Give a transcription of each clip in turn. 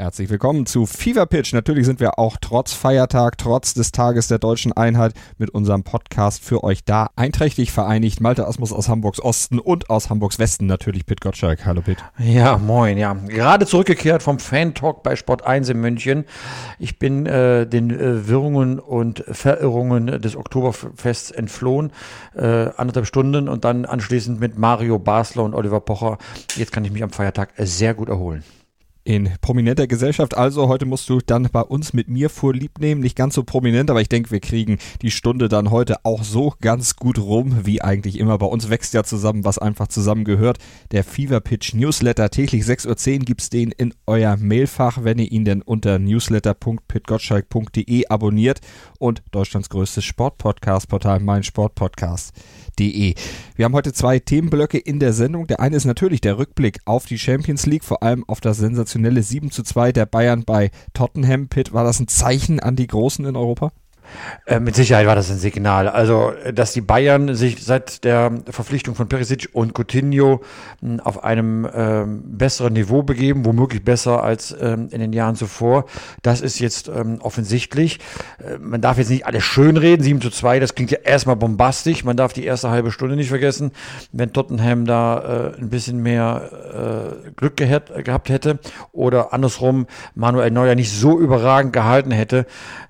Herzlich willkommen zu Fever Pitch. Natürlich sind wir auch trotz Feiertag, trotz des Tages der deutschen Einheit mit unserem Podcast für euch da. Einträchtig vereinigt Malte Asmus aus Hamburgs Osten und aus Hamburgs Westen natürlich Pit Gottschalk. Hallo Pit. Ja, moin, ja. Gerade zurückgekehrt vom Fan-Talk bei Sport 1 in München. Ich bin äh, den äh, Wirrungen und Verirrungen des Oktoberfests entflohen. Äh, anderthalb Stunden und dann anschließend mit Mario Basler und Oliver Pocher. Jetzt kann ich mich am Feiertag sehr gut erholen in prominenter Gesellschaft. Also heute musst du dann bei uns mit mir vorlieb nehmen. Nicht ganz so prominent, aber ich denke, wir kriegen die Stunde dann heute auch so ganz gut rum, wie eigentlich immer. Bei uns wächst ja zusammen, was einfach zusammengehört. Der Fever Pitch Newsletter. Täglich 6.10 Uhr gibt's den in euer Mailfach, wenn ihr ihn denn unter newsletter.pitgottschalk.de abonniert und Deutschlands größtes Sportpodcast-Portal, mein Sportpodcast De. Wir haben heute zwei Themenblöcke in der Sendung. Der eine ist natürlich der Rückblick auf die Champions League, vor allem auf das sensationelle 7 zu 2 der Bayern bei Tottenham. Pitt, war das ein Zeichen an die Großen in Europa? Äh, mit Sicherheit war das ein Signal. Also, dass die Bayern sich seit der Verpflichtung von Perisic und Coutinho hm, auf einem ähm, besseren Niveau begeben, womöglich besser als ähm, in den Jahren zuvor, das ist jetzt ähm, offensichtlich. Äh, man darf jetzt nicht alles schönreden. 7 zu 2, das klingt ja erstmal bombastisch. Man darf die erste halbe Stunde nicht vergessen. Wenn Tottenham da äh, ein bisschen mehr äh, Glück gehabt, gehabt hätte oder andersrum Manuel Neuer nicht so überragend gehalten hätte,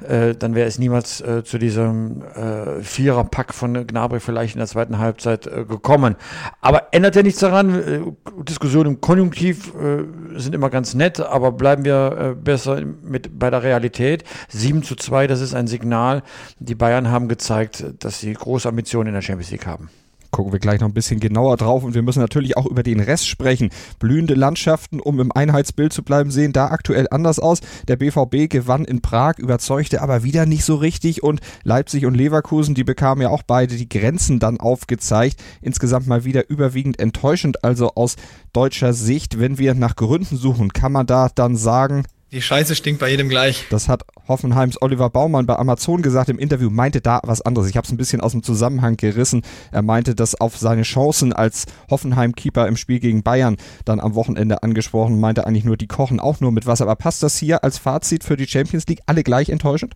äh, dann wäre es niemals damals äh, zu diesem äh, Viererpack von Gnabry vielleicht in der zweiten Halbzeit äh, gekommen. Aber ändert ja nichts daran. Äh, Diskussionen im Konjunktiv äh, sind immer ganz nett, aber bleiben wir äh, besser mit bei der Realität. 7 zu 2, das ist ein Signal. Die Bayern haben gezeigt, dass sie große Ambitionen in der Champions League haben gucken wir gleich noch ein bisschen genauer drauf und wir müssen natürlich auch über den Rest sprechen. Blühende Landschaften, um im Einheitsbild zu bleiben, sehen da aktuell anders aus. Der BVB gewann in Prag, überzeugte aber wieder nicht so richtig und Leipzig und Leverkusen, die bekamen ja auch beide die Grenzen dann aufgezeigt. Insgesamt mal wieder überwiegend enttäuschend, also aus deutscher Sicht. Wenn wir nach Gründen suchen, kann man da dann sagen, die Scheiße stinkt bei jedem gleich. Das hat Hoffenheims Oliver Baumann bei Amazon gesagt im Interview, meinte da was anderes. Ich habe es ein bisschen aus dem Zusammenhang gerissen. Er meinte das auf seine Chancen als Hoffenheim-Keeper im Spiel gegen Bayern dann am Wochenende angesprochen, meinte eigentlich nur, die kochen auch nur mit Wasser. Aber passt das hier als Fazit für die Champions League alle gleich enttäuschend?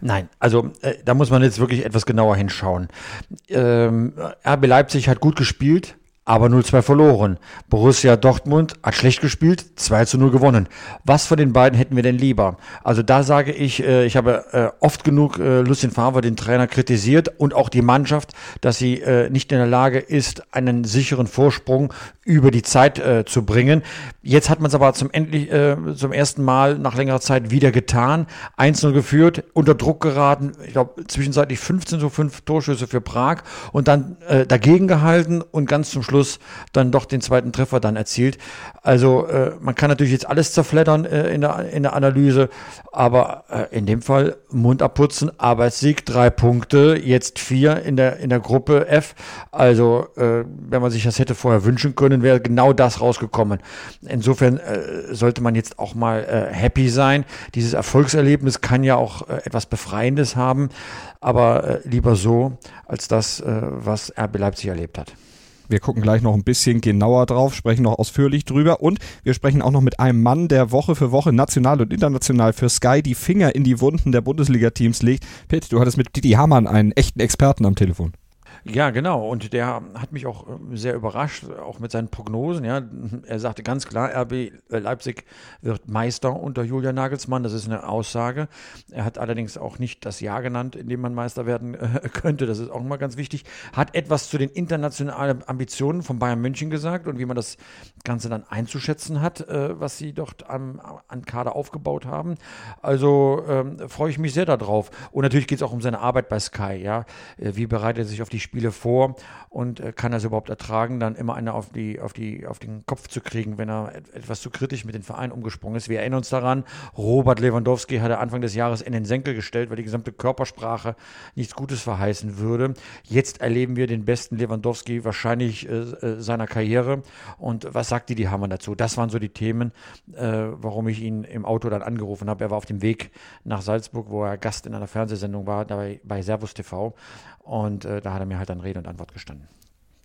Nein, also äh, da muss man jetzt wirklich etwas genauer hinschauen. Ähm, RB Leipzig hat gut gespielt, aber 0-2 verloren. Borussia Dortmund hat schlecht gespielt, 2 0 gewonnen. Was von den beiden hätten wir denn lieber? Also da sage ich, äh, ich habe äh, oft genug äh, Lucien Favre, den Trainer, kritisiert und auch die Mannschaft, dass sie nicht in der Lage ist, einen sicheren Vorsprung über die Zeit zu bringen. Jetzt hat man es aber zum, endlich, zum ersten Mal nach längerer Zeit wieder getan. 1-0 geführt, unter Druck geraten, ich glaube zwischenzeitlich 15 zu 5 Torschüsse für Prag und dann dagegen gehalten und ganz zum Schluss Schluss dann doch den zweiten Treffer dann erzielt. Also äh, man kann natürlich jetzt alles zerfleddern äh, in, der, in der Analyse, aber äh, in dem Fall Mund abputzen, Arbeitssieg, drei Punkte, jetzt vier in der, in der Gruppe F. Also äh, wenn man sich das hätte vorher wünschen können, wäre genau das rausgekommen. Insofern äh, sollte man jetzt auch mal äh, happy sein. Dieses Erfolgserlebnis kann ja auch äh, etwas Befreiendes haben, aber äh, lieber so als das, äh, was RB Leipzig erlebt hat. Wir gucken gleich noch ein bisschen genauer drauf, sprechen noch ausführlich drüber und wir sprechen auch noch mit einem Mann, der Woche für Woche national und international für Sky die Finger in die Wunden der Bundesliga-Teams legt. Pitt, du hattest mit Didi Hamann einen echten Experten am Telefon. Ja, genau. Und der hat mich auch äh, sehr überrascht, auch mit seinen Prognosen. Ja, er sagte ganz klar, RB äh, Leipzig wird Meister unter Julian Nagelsmann. Das ist eine Aussage. Er hat allerdings auch nicht das Jahr genannt, in dem man Meister werden äh, könnte. Das ist auch mal ganz wichtig. Hat etwas zu den internationalen Ambitionen von Bayern München gesagt und wie man das Ganze dann einzuschätzen hat, was sie dort am, an Kader aufgebaut haben. Also ähm, freue ich mich sehr darauf. Und natürlich geht es auch um seine Arbeit bei Sky. Ja, wie bereitet er sich auf die Spiele Spiele vor und äh, kann es überhaupt ertragen, dann immer einer auf, die, auf, die, auf den Kopf zu kriegen, wenn er etwas zu kritisch mit dem Verein umgesprungen ist. Wir erinnern uns daran, Robert Lewandowski hat er Anfang des Jahres in den Senkel gestellt, weil die gesamte Körpersprache nichts Gutes verheißen würde. Jetzt erleben wir den besten Lewandowski wahrscheinlich äh, äh seiner Karriere. Und was sagt die Hammer dazu? Das waren so die Themen, äh, warum ich ihn im Auto dann angerufen habe. Er war auf dem Weg nach Salzburg, wo er Gast in einer Fernsehsendung war, dabei bei Servus TV. Und äh, da hat er mir halt dann Rede und Antwort gestanden.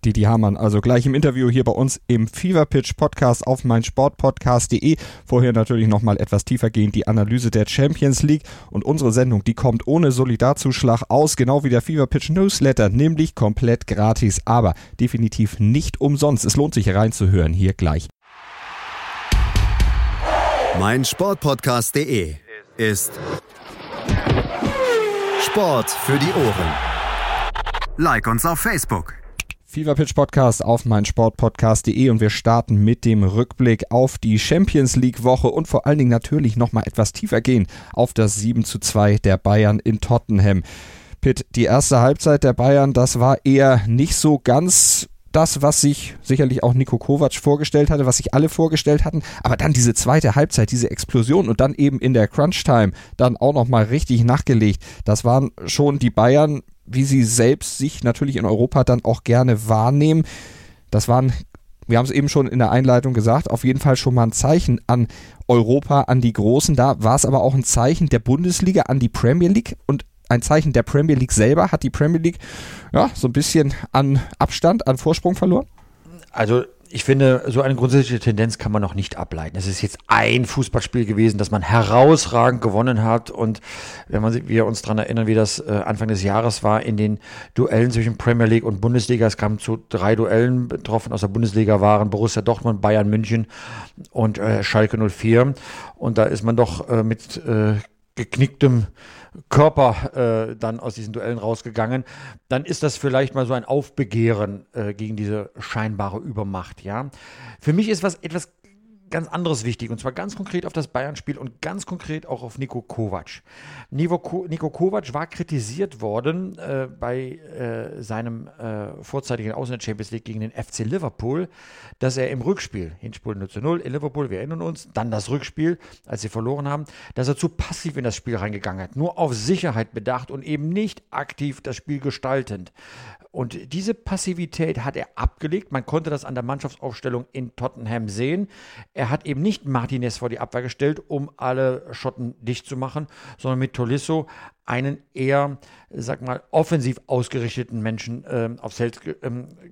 Didi Hamann, also gleich im Interview hier bei uns im Fever Pitch Podcast auf meinsportpodcast.de. Vorher natürlich nochmal etwas tiefer gehend die Analyse der Champions League und unsere Sendung, die kommt ohne Solidarzuschlag aus, genau wie der Fever Pitch Newsletter, nämlich komplett gratis, aber definitiv nicht umsonst. Es lohnt sich reinzuhören, hier gleich. meinsportpodcast.de ist Sport für die Ohren. Like uns auf Facebook. Fever Pitch Podcast auf meinsportpodcast.de und wir starten mit dem Rückblick auf die Champions League Woche und vor allen Dingen natürlich nochmal etwas tiefer gehen auf das 7 zu 2 der Bayern in Tottenham. Pitt, die erste Halbzeit der Bayern, das war eher nicht so ganz das, was sich sicherlich auch Nico Kovac vorgestellt hatte, was sich alle vorgestellt hatten. Aber dann diese zweite Halbzeit, diese Explosion und dann eben in der Crunch-Time dann auch nochmal richtig nachgelegt. Das waren schon die Bayern, wie sie selbst sich natürlich in Europa dann auch gerne wahrnehmen. Das waren, wir haben es eben schon in der Einleitung gesagt, auf jeden Fall schon mal ein Zeichen an Europa, an die Großen. Da war es aber auch ein Zeichen der Bundesliga an die Premier League und ein Zeichen der Premier League selber. Hat die Premier League ja, so ein bisschen an Abstand, an Vorsprung verloren? Also ich finde, so eine grundsätzliche Tendenz kann man noch nicht ableiten. Es ist jetzt ein Fußballspiel gewesen, das man herausragend gewonnen hat. Und wenn man wir uns daran erinnern, wie das äh, Anfang des Jahres war in den Duellen zwischen Premier League und Bundesliga. Es kam zu drei Duellen betroffen aus der Bundesliga waren Borussia Dortmund, Bayern München und äh, Schalke 04. Und da ist man doch äh, mit äh, geknicktem Körper äh, dann aus diesen Duellen rausgegangen, dann ist das vielleicht mal so ein Aufbegehren äh, gegen diese scheinbare Übermacht. Ja, für mich ist was etwas ganz anderes wichtig und zwar ganz konkret auf das Bayern-Spiel und ganz konkret auch auf Nico Kovac. Nico, Nico Kovac war kritisiert worden äh, bei äh, seinem äh, vorzeitigen Aus in der Champions League gegen den FC Liverpool, dass er im Rückspiel, Hinspiel 0 zu 0 in Liverpool, wir erinnern uns, dann das Rückspiel, als sie verloren haben, dass er zu passiv in das Spiel reingegangen hat, nur auf Sicherheit bedacht und eben nicht aktiv das Spiel gestaltend. Und diese Passivität hat er abgelegt. Man konnte das an der Mannschaftsaufstellung in Tottenham sehen. Er hat eben nicht Martinez vor die Abwehr gestellt, um alle Schotten dicht zu machen, sondern mit Tolisso einen eher, sag mal, offensiv ausgerichteten Menschen äh, aufs Feld äh,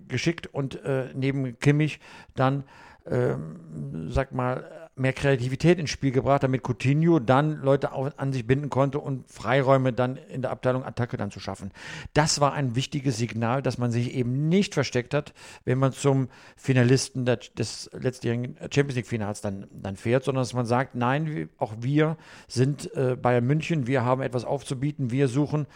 geschickt und äh, neben Kimmich dann, ähm, sag mal, mehr Kreativität ins Spiel gebracht, damit Coutinho dann Leute an sich binden konnte und Freiräume dann in der Abteilung Attacke dann zu schaffen. Das war ein wichtiges Signal, dass man sich eben nicht versteckt hat, wenn man zum Finalisten des letztjährigen Champions League Finals dann, dann fährt, sondern dass man sagt, nein, auch wir sind äh, Bayern München, wir haben etwas aufzubieten, wir suchen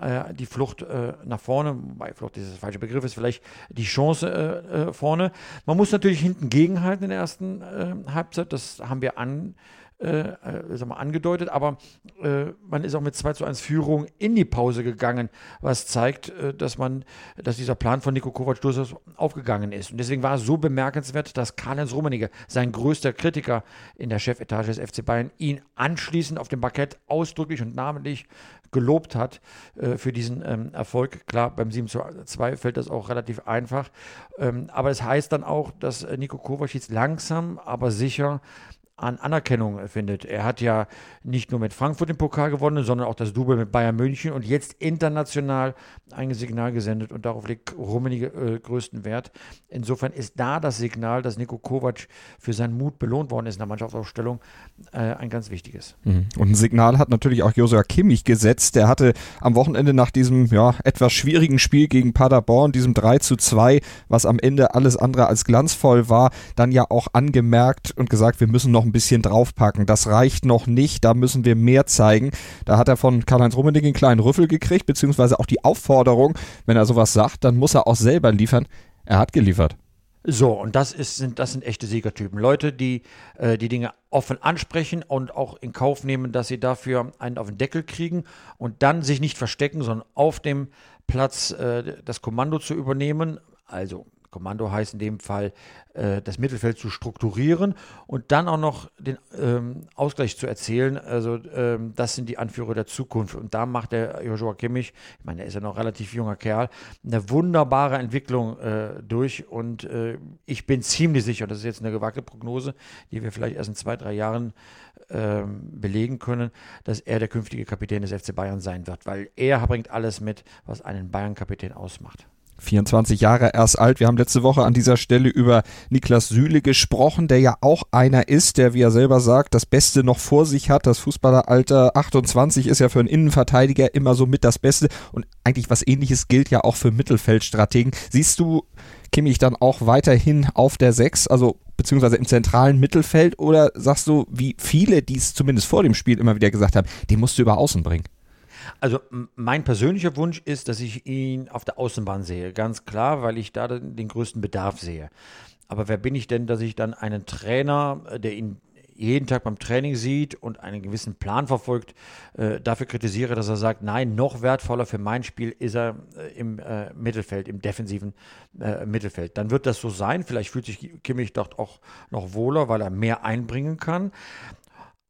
äh, die Flucht äh, nach vorne, wobei Flucht ist das falsche Begriff, ist vielleicht die Chance äh, äh, vorne. Man muss natürlich hinten gegenhalten in der ersten äh, Halbzeit, das haben wir an, äh, äh mal, angedeutet, aber äh, man ist auch mit 2 zu 1 Führung in die Pause gegangen, was zeigt, äh, dass man, dass dieser Plan von Nico Kovac durchaus aufgegangen ist. Und deswegen war es so bemerkenswert, dass Karl-Heinz Rummenigge, sein größter Kritiker in der Chefetage des FC Bayern, ihn anschließend auf dem Parkett ausdrücklich und namentlich gelobt hat äh, für diesen ähm, Erfolg. Klar, beim 7 zu 2 fällt das auch relativ einfach. Ähm, aber es das heißt dann auch, dass äh, Nico Kovac jetzt langsam, aber sicher an Anerkennung findet. Er hat ja nicht nur mit Frankfurt den Pokal gewonnen, sondern auch das Double mit Bayern München und jetzt international ein Signal gesendet und darauf legt Rummenigge äh, größten Wert. Insofern ist da das Signal, dass Nico Kovac für seinen Mut belohnt worden ist in der Mannschaftsaufstellung, äh, ein ganz wichtiges. Mhm. Und ein Signal hat natürlich auch Josua Kimmich gesetzt. Der hatte am Wochenende nach diesem ja, etwas schwierigen Spiel gegen Paderborn, diesem 3 zu 2, was am Ende alles andere als glanzvoll war, dann ja auch angemerkt und gesagt, wir müssen noch ein bisschen draufpacken. Das reicht noch nicht, da müssen wir mehr zeigen. Da hat er von Karl-Heinz Rummenigge einen kleinen Rüffel gekriegt, beziehungsweise auch die Aufforderung, wenn er sowas sagt, dann muss er auch selber liefern. Er hat geliefert. So, und das, ist, sind, das sind echte Siegertypen. Leute, die äh, die Dinge offen ansprechen und auch in Kauf nehmen, dass sie dafür einen auf den Deckel kriegen und dann sich nicht verstecken, sondern auf dem Platz äh, das Kommando zu übernehmen. Also Kommando heißt in dem Fall, äh, das Mittelfeld zu strukturieren und dann auch noch den ähm, Ausgleich zu erzielen. Also ähm, das sind die Anführer der Zukunft. Und da macht der Joshua Kimmich, ich meine, er ist ja noch relativ junger Kerl, eine wunderbare Entwicklung äh, durch. Und äh, ich bin ziemlich sicher, das ist jetzt eine gewagte Prognose, die wir vielleicht erst in zwei, drei Jahren ähm, belegen können, dass er der künftige Kapitän des FC Bayern sein wird, weil er bringt alles mit, was einen Bayern-Kapitän ausmacht. 24 Jahre erst alt. Wir haben letzte Woche an dieser Stelle über Niklas Süle gesprochen, der ja auch einer ist, der, wie er selber sagt, das Beste noch vor sich hat. Das Fußballeralter 28 ist ja für einen Innenverteidiger immer so mit das Beste. Und eigentlich was ähnliches gilt ja auch für Mittelfeldstrategen. Siehst du Kimmich dann auch weiterhin auf der 6, also beziehungsweise im zentralen Mittelfeld? Oder sagst du, wie viele, die es zumindest vor dem Spiel immer wieder gesagt haben, den musst du über Außen bringen? Also mein persönlicher Wunsch ist, dass ich ihn auf der Außenbahn sehe, ganz klar, weil ich da den größten Bedarf sehe. Aber wer bin ich denn, dass ich dann einen Trainer, äh, der ihn jeden Tag beim Training sieht und einen gewissen Plan verfolgt, äh, dafür kritisiere, dass er sagt, nein, noch wertvoller für mein Spiel ist er äh, im äh, Mittelfeld, im defensiven äh, Mittelfeld. Dann wird das so sein. Vielleicht fühlt sich Kimmich dort auch noch wohler, weil er mehr einbringen kann.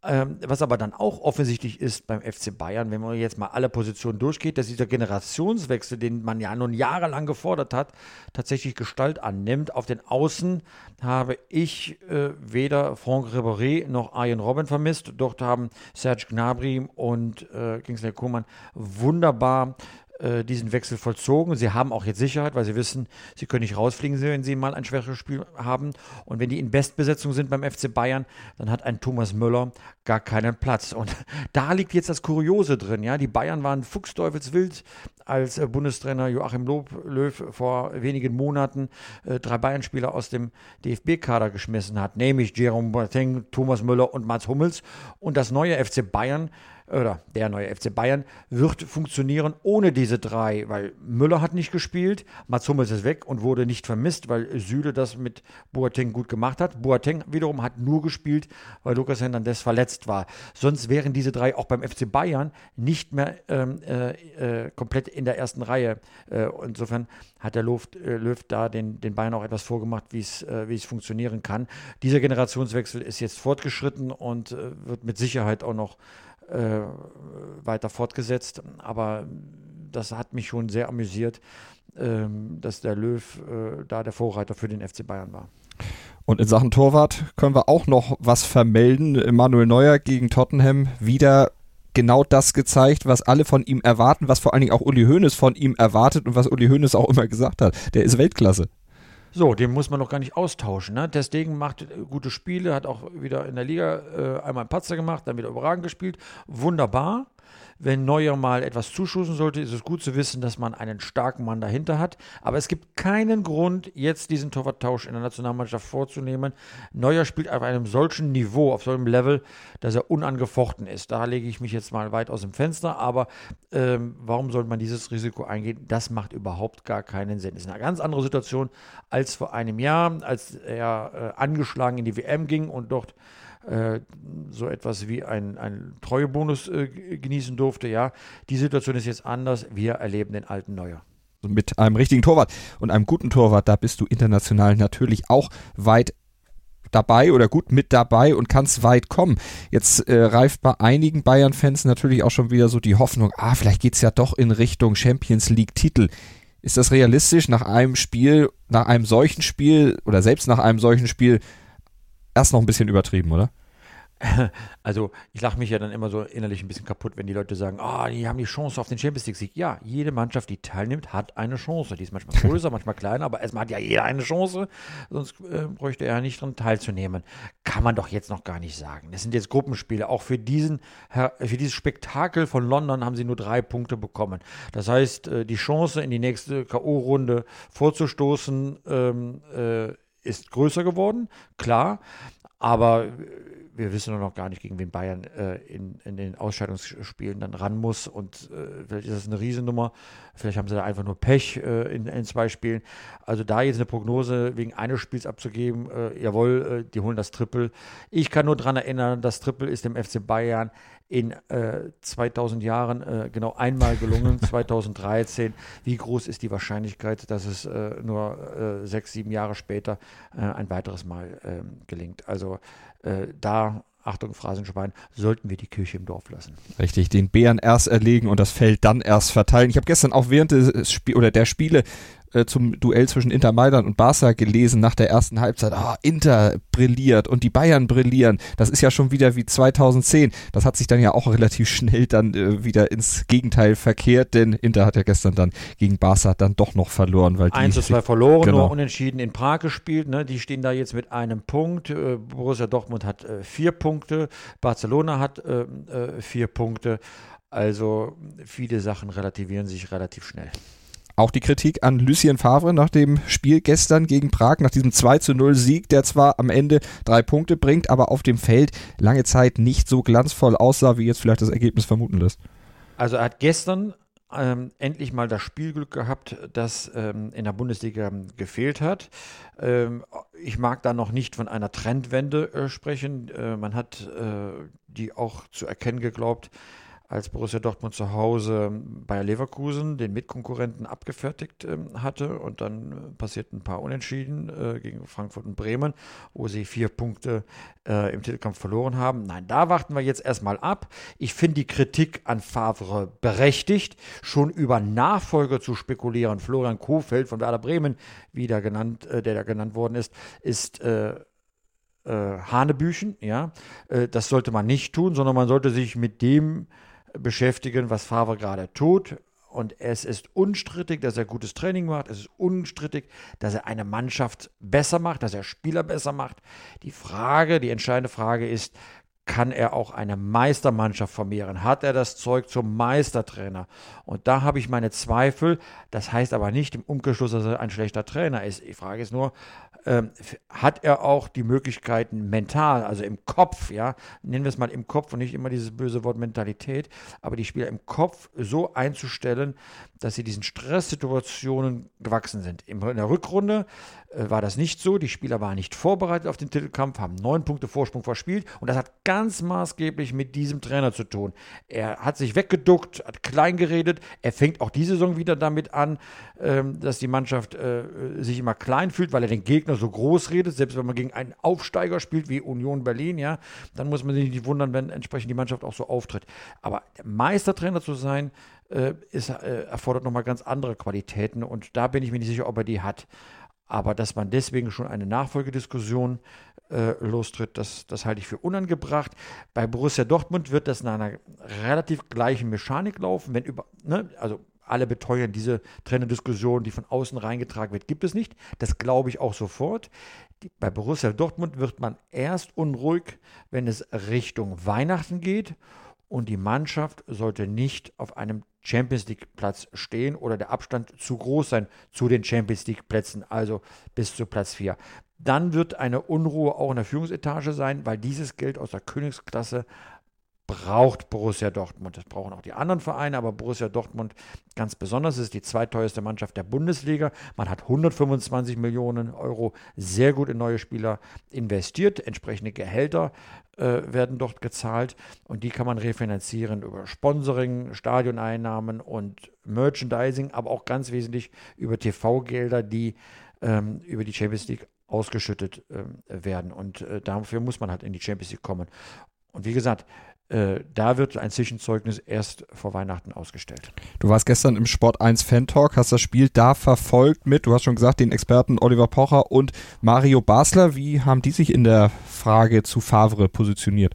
Ähm, was aber dann auch offensichtlich ist beim FC Bayern, wenn man jetzt mal alle Positionen durchgeht, dass dieser Generationswechsel, den man ja nun jahrelang gefordert hat, tatsächlich Gestalt annimmt. Auf den Außen habe ich äh, weder Franck Ribéry noch Arjen Robben vermisst. Dort haben Serge Gnabry und äh, Kingsley Coman wunderbar äh, diesen Wechsel vollzogen. Sie haben auch jetzt Sicherheit, weil sie wissen, sie können nicht rausfliegen, wenn sie mal ein schwächeres Spiel haben. Und wenn die in Bestbesetzung sind beim FC Bayern, dann hat ein Thomas Müller gar keinen Platz. Und da liegt jetzt das Kuriose drin. Ja, die Bayern waren fuchsteufelswild, als äh, Bundestrainer Joachim Lob, Löw vor wenigen Monaten äh, drei Bayern-Spieler aus dem DFB-Kader geschmissen hat, nämlich Jerome Boateng, Thomas Müller und Mats Hummels. Und das neue FC Bayern oder der neue FC Bayern wird funktionieren ohne diese drei, weil Müller hat nicht gespielt, Mats Hummels ist weg und wurde nicht vermisst, weil Süle das mit Boateng gut gemacht hat. Boateng wiederum hat nur gespielt, weil Lukas Hernandez verletzt war. Sonst wären diese drei auch beim FC Bayern nicht mehr ähm, äh, äh, komplett in der ersten Reihe. Äh, insofern hat der Löw, äh, Löw da den, den Bayern auch etwas vorgemacht, wie es äh, es funktionieren kann. Dieser Generationswechsel ist jetzt fortgeschritten und wird mit Sicherheit auch noch weiter fortgesetzt. Aber das hat mich schon sehr amüsiert, ähm, dass der Löw da der Vorreiter für den FC Bayern war. Und in Sachen Torwart können wir auch noch was vermelden. Manuel Neuer gegen Tottenham wieder genau das gezeigt, was alle von ihm erwarten, was vor allen Dingen auch Uli Hoeneß von ihm erwartet und was Uli Hoeneß auch immer gesagt hat. Der ist Weltklasse. So, den muss man noch gar nicht austauschen. Ne? Deswegen macht gute Spiele, hat auch wieder in der Liga äh, einmal einen Patzer gemacht, dann wieder überragend gespielt. Wunderbar. Wenn Neuer mal etwas zuschussen sollte, ist es gut zu wissen, dass man einen starken Mann dahinter hat. Aber es gibt keinen Grund, jetzt diesen Torwarttausch in der Nationalmannschaft vorzunehmen. Neuer spielt auf einem solchen Niveau, auf so einem Level, dass er unangefochten ist. Da lege ich mich jetzt mal weit aus dem Fenster. Aber ähm, warum sollte man dieses Risiko eingehen? Das macht überhaupt gar keinen Sinn. Das ist eine ganz andere Situation als vor einem Jahr, als er äh, angeschlagen in die WM ging und dort äh, so etwas wie ein, ein Treuebonus äh, genießen durfte. Ja, die Situation ist jetzt anders. Wir erleben den alten Neuer mit einem richtigen Torwart und einem guten Torwart, da bist du international natürlich auch weit dabei oder gut mit dabei und kannst weit kommen. Jetzt äh, reift bei einigen Bayern-Fans natürlich auch schon wieder so die Hoffnung, ah, vielleicht geht es ja doch in Richtung Champions League-Titel. Ist das realistisch nach einem Spiel, nach einem solchen Spiel oder selbst nach einem solchen Spiel erst noch ein bisschen übertrieben, oder? Also ich lache mich ja dann immer so innerlich ein bisschen kaputt, wenn die Leute sagen, ah, oh, die haben die Chance auf den Champions League Sieg. Ja, jede Mannschaft, die teilnimmt, hat eine Chance. Die ist manchmal größer, manchmal kleiner, aber erstmal hat ja jeder eine Chance, sonst äh, bräuchte er ja nicht dran teilzunehmen. Kann man doch jetzt noch gar nicht sagen. Das sind jetzt Gruppenspiele. Auch für diesen für dieses Spektakel von London haben sie nur drei Punkte bekommen. Das heißt, äh, die Chance in die nächste K.O.-Runde vorzustoßen ähm, äh, ist größer geworden, klar. Aber wir wissen noch gar nicht, gegen wen Bayern äh, in, in den Ausscheidungsspielen dann ran muss. Und äh, vielleicht ist das eine Riesennummer. Vielleicht haben sie da einfach nur Pech äh, in, in, zwei Spielen. Also da jetzt eine Prognose wegen eines Spiels abzugeben, äh, jawohl, äh, die holen das Triple. Ich kann nur daran erinnern, das Triple ist dem FC Bayern in äh, 2000 Jahren äh, genau einmal gelungen, 2013. Wie groß ist die Wahrscheinlichkeit, dass es äh, nur äh, sechs, sieben Jahre später äh, ein weiteres Mal ähm, gelingt? Also äh, da Achtung, Phrasenschwein, sollten wir die Kirche im Dorf lassen. Richtig, den Bären erst erlegen und das Feld dann erst verteilen. Ich habe gestern auch während des Spiel oder der Spiele äh, zum Duell zwischen Inter Mailand und Barca gelesen nach der ersten Halbzeit. Ah, Inter brilliert und die Bayern brillieren. Das ist ja schon wieder wie 2010. Das hat sich dann ja auch relativ schnell dann äh, wieder ins Gegenteil verkehrt, denn Inter hat ja gestern dann gegen Barca dann doch noch verloren. Weil 1 zu 2 verloren, genau. nur unentschieden in Prag gespielt. Ne? Die stehen da jetzt mit einem Punkt. Äh, Borussia Dortmund hat äh, vier Punkte, Barcelona hat äh, äh, vier Punkte. Also viele Sachen relativieren sich relativ schnell. Auch die Kritik an Lucien Favre nach dem Spiel gestern gegen Prag, nach diesem 2 zu 0 Sieg, der zwar am Ende drei Punkte bringt, aber auf dem Feld lange Zeit nicht so glanzvoll aussah, wie jetzt vielleicht das Ergebnis vermuten lässt. Also er hat gestern ähm, endlich mal das Spielglück gehabt, das ähm, in der Bundesliga gefehlt hat. Ähm, ich mag da noch nicht von einer Trendwende äh, sprechen. Äh, man hat äh, die auch zu erkennen geglaubt als Borussia Dortmund zu Hause Bayer Leverkusen, den Mitkonkurrenten, abgefertigt ähm, hatte. Und dann äh, passierten ein paar Unentschieden äh, gegen Frankfurt und Bremen, wo sie vier Punkte äh, im Titelkampf verloren haben. Nein, da warten wir jetzt erstmal ab. Ich finde die Kritik an Favre berechtigt, schon über Nachfolger zu spekulieren. Florian Kofeld von Werder Bremen, wieder genannt, äh, der da genannt worden ist, ist äh, äh, Hanebüchen, ja. Das sollte man nicht tun, sondern man sollte sich mit dem beschäftigen, was Favre gerade tut. Und es ist unstrittig, dass er gutes Training macht. Es ist unstrittig, dass er eine Mannschaft besser macht, dass er Spieler besser macht. Die Frage, die entscheidende Frage ist, kann er auch eine Meistermannschaft formieren? Hat er das Zeug zum Meistertrainer? Und da habe ich meine Zweifel. Das heißt aber nicht im Umkehrschluss, dass er ein schlechter Trainer ist. Die Frage ist nur, ähm, hat er auch die Möglichkeiten mental, also im Kopf, ja, nennen wir es mal im Kopf und nicht immer dieses böse Wort Mentalität, aber die Spieler im Kopf so einzustellen, dass sie diesen Stresssituationen gewachsen sind. In der Rückrunde äh, war das nicht so. Die Spieler waren nicht vorbereitet auf den Titelkampf, haben neun Punkte Vorsprung verspielt und das hat ganz maßgeblich mit diesem Trainer zu tun. Er hat sich weggeduckt, hat klein geredet. Er fängt auch diese Saison wieder damit an, ähm, dass die Mannschaft äh, sich immer klein fühlt, weil er den Gegner so groß redet. Selbst wenn man gegen einen Aufsteiger spielt wie Union Berlin, ja, dann muss man sich nicht wundern, wenn entsprechend die Mannschaft auch so auftritt. Aber Meistertrainer zu sein, äh, ist, äh, erfordert nochmal ganz andere Qualitäten und da bin ich mir nicht sicher, ob er die hat. Aber dass man deswegen schon eine Nachfolgediskussion äh, lostritt, das, das halte ich für unangebracht. Bei Borussia Dortmund wird das in einer relativ gleichen Mechanik laufen, wenn über, ne, also alle beteuern diese Trainerdiskussion, die von außen reingetragen wird, gibt es nicht. Das glaube ich auch sofort. Bei Borussia Dortmund wird man erst unruhig, wenn es Richtung Weihnachten geht und die Mannschaft sollte nicht auf einem Champions League Platz stehen oder der Abstand zu groß sein zu den Champions League Plätzen, also bis zu Platz 4. Dann wird eine Unruhe auch in der Führungsetage sein, weil dieses Geld aus der Königsklasse braucht Borussia Dortmund. Das brauchen auch die anderen Vereine, aber Borussia Dortmund ganz besonders. Es ist die zweiteuerste Mannschaft der Bundesliga. Man hat 125 Millionen Euro sehr gut in neue Spieler investiert. Entsprechende Gehälter äh, werden dort gezahlt und die kann man refinanzieren über Sponsoring, Stadioneinnahmen und Merchandising, aber auch ganz wesentlich über TV-Gelder, die ähm, über die Champions League ausgeschüttet äh, werden. Und äh, dafür muss man halt in die Champions League kommen. Und wie gesagt, da wird ein Zwischenzeugnis erst vor Weihnachten ausgestellt. Du warst gestern im Sport 1 Fan Talk, hast das Spiel da verfolgt mit, du hast schon gesagt, den Experten Oliver Pocher und Mario Basler. Wie haben die sich in der Frage zu Favre positioniert?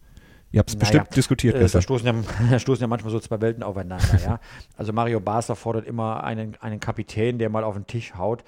Ihr habt es naja, bestimmt diskutiert äh, Da stoßen, ja, da stoßen ja manchmal so zwei Welten aufeinander. ja. Also Mario Basler fordert immer einen, einen Kapitän, der mal auf den Tisch haut.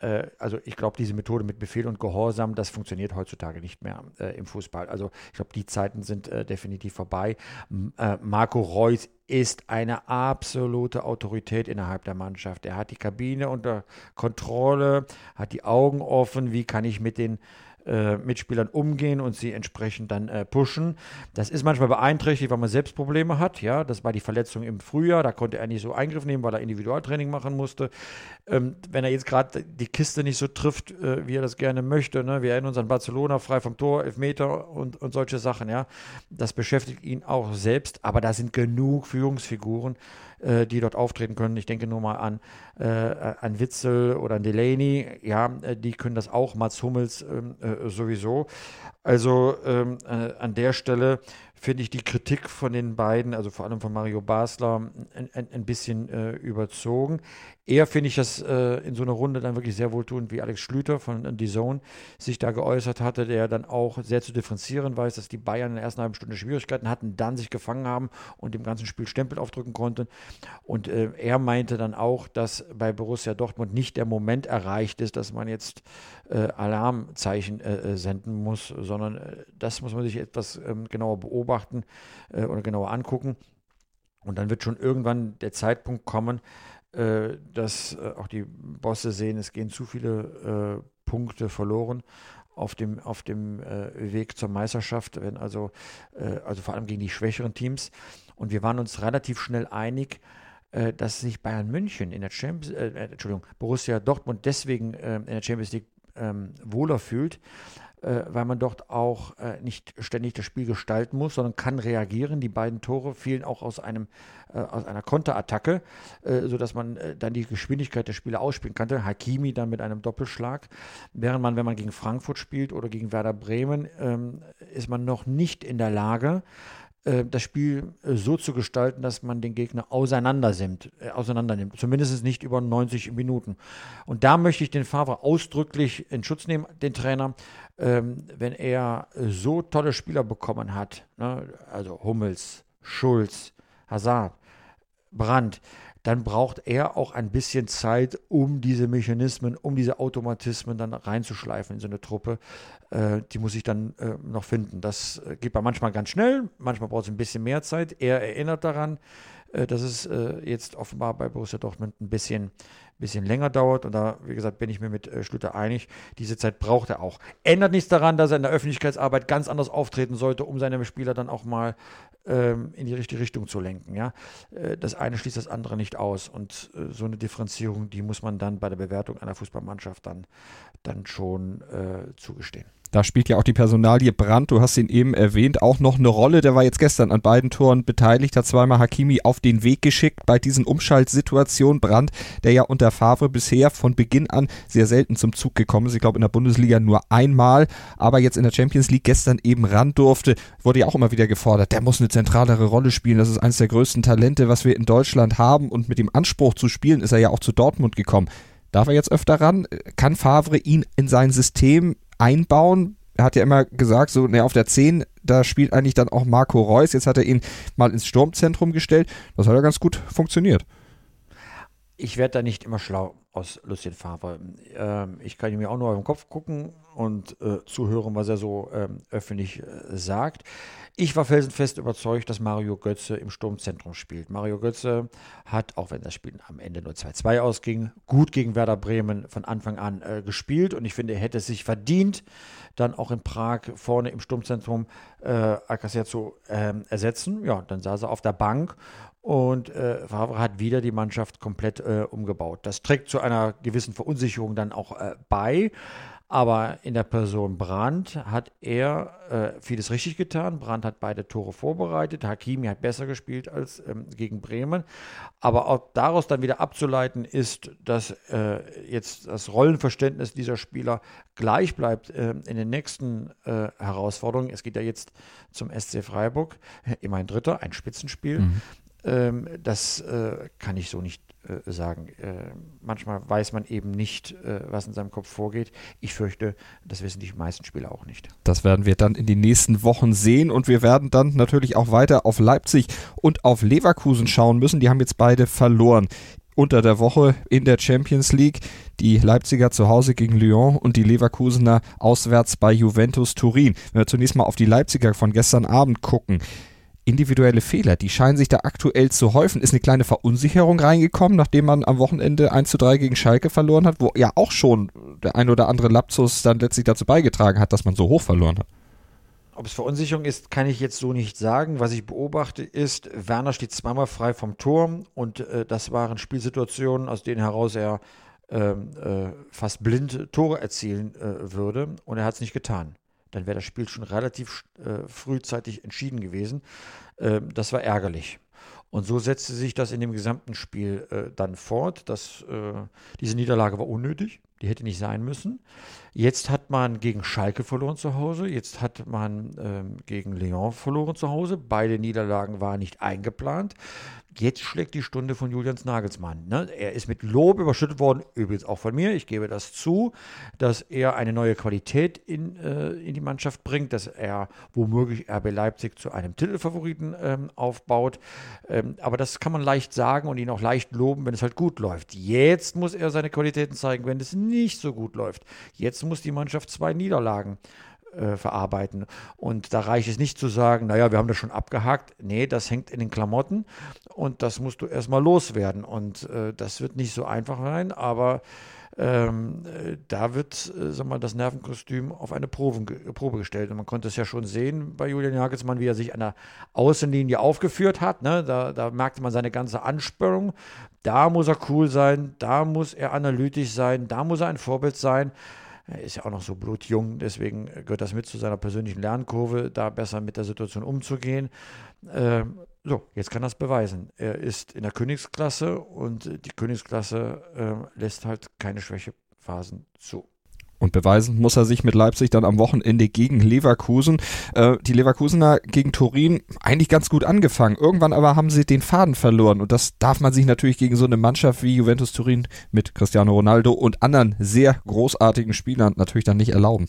Äh, also ich glaube, diese Methode mit Befehl und Gehorsam, das funktioniert heutzutage nicht mehr äh, im Fußball. Also ich glaube, die Zeiten sind äh, definitiv vorbei. M äh, Marco Reus ist eine absolute Autorität innerhalb der Mannschaft. Er hat die Kabine unter Kontrolle, hat die Augen offen, wie kann ich mit den äh, Mitspielern umgehen und sie entsprechend dann äh, pushen. Das ist manchmal beeinträchtigt, weil man selbst Probleme hat. Ja, das war die Verletzung im Frühjahr. Da konnte er nicht so Eingriff nehmen, weil er Individualtraining machen musste. Ähm, wenn er jetzt gerade die Kiste nicht so trifft, äh, wie er das gerne möchte. Ne? Wir erinnern uns an Barcelona, frei vom Tor, Elfmeter und, und solche Sachen. Ja, das beschäftigt ihn auch selbst. Aber da sind genug Führungsfiguren äh, die dort auftreten können. Ich denke nur mal an, äh, an Witzel oder an Delaney. Ja, äh, die können das auch. Mats Hummels ähm, äh, sowieso. Also ähm, äh, an der Stelle finde ich die Kritik von den beiden, also vor allem von Mario Basler, ein, ein, ein bisschen äh, überzogen. Eher finde ich das äh, in so einer Runde dann wirklich sehr wohltuend, wie Alex Schlüter von The Zone sich da geäußert hatte, der dann auch sehr zu differenzieren weiß, dass die Bayern in der ersten halben Stunde Schwierigkeiten hatten, dann sich gefangen haben und dem ganzen Spiel Stempel aufdrücken konnten. Und äh, er meinte dann auch, dass bei Borussia Dortmund nicht der Moment erreicht ist, dass man jetzt äh, Alarmzeichen äh, äh, senden muss, sondern das muss man sich etwas ähm, genauer beobachten beobachten äh, oder genauer angucken. Und dann wird schon irgendwann der Zeitpunkt kommen, äh, dass äh, auch die Bosse sehen, es gehen zu viele äh, Punkte verloren auf dem, auf dem äh, Weg zur Meisterschaft, wenn also, äh, also vor allem gegen die schwächeren Teams. Und wir waren uns relativ schnell einig, dass sich Bayern München in der Champions, Entschuldigung, Borussia Dortmund deswegen in der Champions League ähm, wohler fühlt, äh, weil man dort auch äh, nicht ständig das Spiel gestalten muss, sondern kann reagieren. Die beiden Tore fielen auch aus, einem, äh, aus einer Konterattacke, äh, sodass man äh, dann die Geschwindigkeit der Spiele ausspielen konnte. Hakimi dann mit einem Doppelschlag. Während man, wenn man gegen Frankfurt spielt oder gegen Werder Bremen, ähm, ist man noch nicht in der Lage, das Spiel äh, so zu gestalten, dass man den Gegner auseinandernimmt, äh, auseinandernimmt. Zumindest nicht über 90 Minuten. Und da möchte ich den Favre ausdrücklich in Schutz nehmen, den Trainer, ähm, wenn er so tolle Spieler bekommen hat, ne? also Hummels, Schulz, Hazard, Brandt, dann braucht er auch ein bisschen Zeit, um diese Mechanismen, um diese Automatismen dann reinzuschleifen in so eine Truppe. Äh, die muss ich dann äh, noch finden. Das äh, geht bei manchmal ganz schnell, manchmal braucht es ein bisschen mehr Zeit. Er erinnert daran, dass es äh, jetzt offenbar bei Borussia Dortmund ein bisschen, bisschen länger dauert. Und da, wie gesagt, bin ich mir mit äh, Schlüter einig. Diese Zeit braucht er auch. Ändert nichts daran, dass er in der Öffentlichkeitsarbeit ganz anders auftreten sollte, um seine Spieler dann auch mal ähm, in die richtige Richtung zu lenken. Ja? Äh, das eine schließt das andere nicht aus. Und äh, so eine Differenzierung, die muss man dann bei der Bewertung einer Fußballmannschaft dann, dann schon äh, zugestehen. Da spielt ja auch die Personalie Brandt, du hast ihn eben erwähnt, auch noch eine Rolle. Der war jetzt gestern an beiden Toren beteiligt, hat zweimal Hakimi auf den Weg geschickt bei diesen Umschaltsituationen. Brandt, der ja unter Favre bisher von Beginn an sehr selten zum Zug gekommen ist. Ich glaube in der Bundesliga nur einmal, aber jetzt in der Champions League gestern eben ran durfte, wurde ja auch immer wieder gefordert. Der muss eine zentralere Rolle spielen. Das ist eines der größten Talente, was wir in Deutschland haben. Und mit dem Anspruch zu spielen ist er ja auch zu Dortmund gekommen. Darf er jetzt öfter ran? Kann Favre ihn in sein System einbauen. Er hat ja immer gesagt, so, ne, auf der 10, da spielt eigentlich dann auch Marco Reus. Jetzt hat er ihn mal ins Sturmzentrum gestellt. Das hat ja ganz gut funktioniert. Ich werde da nicht immer schlau aus Lucien Favre. Ähm, ich kann ihm ja auch nur auf den Kopf gucken und äh, zuhören, was er so ähm, öffentlich äh, sagt. Ich war felsenfest überzeugt, dass Mario Götze im Sturmzentrum spielt. Mario Götze hat, auch wenn das Spiel am Ende nur 2-2 ausging, gut gegen Werder Bremen von Anfang an äh, gespielt und ich finde, er hätte es sich verdient, dann auch in Prag vorne im Sturmzentrum äh, Alcacer zu äh, ersetzen. Ja, dann saß er auf der Bank und äh, Favre hat wieder die Mannschaft komplett äh, umgebaut. Das trägt zu einer gewissen Verunsicherung dann auch äh, bei. Aber in der Person Brandt hat er äh, vieles richtig getan. Brandt hat beide Tore vorbereitet. Hakimi hat besser gespielt als ähm, gegen Bremen. Aber auch daraus dann wieder abzuleiten ist, dass äh, jetzt das Rollenverständnis dieser Spieler gleich bleibt äh, in den nächsten äh, Herausforderungen. Es geht ja jetzt zum SC Freiburg, immerhin Dritter, ein Spitzenspiel. Mhm. Ähm, das äh, kann ich so nicht äh, sagen. Äh, manchmal weiß man eben nicht, äh, was in seinem Kopf vorgeht. Ich fürchte, das wissen die meisten Spieler auch nicht. Das werden wir dann in den nächsten Wochen sehen und wir werden dann natürlich auch weiter auf Leipzig und auf Leverkusen schauen müssen. Die haben jetzt beide verloren unter der Woche in der Champions League. Die Leipziger zu Hause gegen Lyon und die Leverkusener auswärts bei Juventus Turin. Wenn wir zunächst mal auf die Leipziger von gestern Abend gucken individuelle Fehler, die scheinen sich da aktuell zu häufen. Ist eine kleine Verunsicherung reingekommen, nachdem man am Wochenende 1 zu 3 gegen Schalke verloren hat, wo ja auch schon der ein oder andere Lapsus dann letztlich dazu beigetragen hat, dass man so hoch verloren hat. Ob es Verunsicherung ist, kann ich jetzt so nicht sagen. Was ich beobachte, ist, Werner steht zweimal frei vom Tor und äh, das waren Spielsituationen, aus denen heraus er ähm, äh, fast blind Tore erzielen äh, würde und er hat es nicht getan. Dann wäre das Spiel schon relativ äh, frühzeitig entschieden gewesen. Ähm, das war ärgerlich. Und so setzte sich das in dem gesamten Spiel äh, dann fort. Dass, äh, diese Niederlage war unnötig, die hätte nicht sein müssen. Jetzt hat man gegen Schalke verloren zu Hause, jetzt hat man ähm, gegen Lyon verloren zu Hause. Beide Niederlagen waren nicht eingeplant. Jetzt schlägt die Stunde von Julians Nagelsmann. Ne? Er ist mit Lob überschüttet worden, übrigens auch von mir. Ich gebe das zu, dass er eine neue Qualität in, äh, in die Mannschaft bringt, dass er womöglich RB Leipzig zu einem Titelfavoriten ähm, aufbaut. Ähm, aber das kann man leicht sagen und ihn auch leicht loben, wenn es halt gut läuft. Jetzt muss er seine Qualitäten zeigen, wenn es nicht so gut läuft. Jetzt muss die Mannschaft zwei Niederlagen äh, verarbeiten. Und da reicht es nicht zu sagen, naja, wir haben das schon abgehakt. Nee, das hängt in den Klamotten und das musst du erstmal loswerden. Und äh, das wird nicht so einfach sein, aber ähm, äh, da wird äh, sag mal, das Nervenkostüm auf eine Probe, Probe, gestellt. Und man konnte es ja schon sehen bei Julian Jagelsmann, wie er sich an der Außenlinie aufgeführt hat. Ne? Da, da merkte man seine ganze Anspannung. Da muss er cool sein, da muss er analytisch sein, da muss er ein Vorbild sein. Er ist ja auch noch so blutjung, deswegen gehört das mit zu seiner persönlichen Lernkurve, da besser mit der Situation umzugehen. Ähm, so, jetzt kann er es beweisen. Er ist in der Königsklasse und die Königsklasse äh, lässt halt keine Schwächephasen zu. Und beweisen muss er sich mit Leipzig dann am Wochenende gegen Leverkusen. Äh, die Leverkusener gegen Turin eigentlich ganz gut angefangen. Irgendwann aber haben sie den Faden verloren. Und das darf man sich natürlich gegen so eine Mannschaft wie Juventus Turin mit Cristiano Ronaldo und anderen sehr großartigen Spielern natürlich dann nicht erlauben.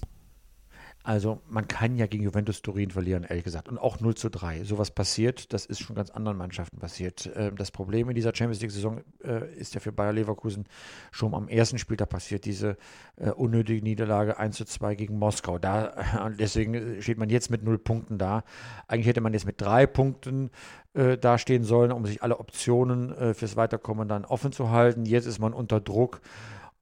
Also man kann ja gegen Juventus Turin verlieren, ehrlich gesagt. Und auch 0 zu 3. Sowas passiert, das ist schon ganz anderen Mannschaften passiert. Ähm, das Problem in dieser Champions League-Saison äh, ist ja für Bayer Leverkusen schon am ersten Spieltag passiert, diese äh, unnötige Niederlage 1 zu 2 gegen Moskau. Da, deswegen steht man jetzt mit 0 Punkten da. Eigentlich hätte man jetzt mit drei Punkten äh, dastehen sollen, um sich alle Optionen äh, fürs Weiterkommen dann offen zu halten. Jetzt ist man unter Druck.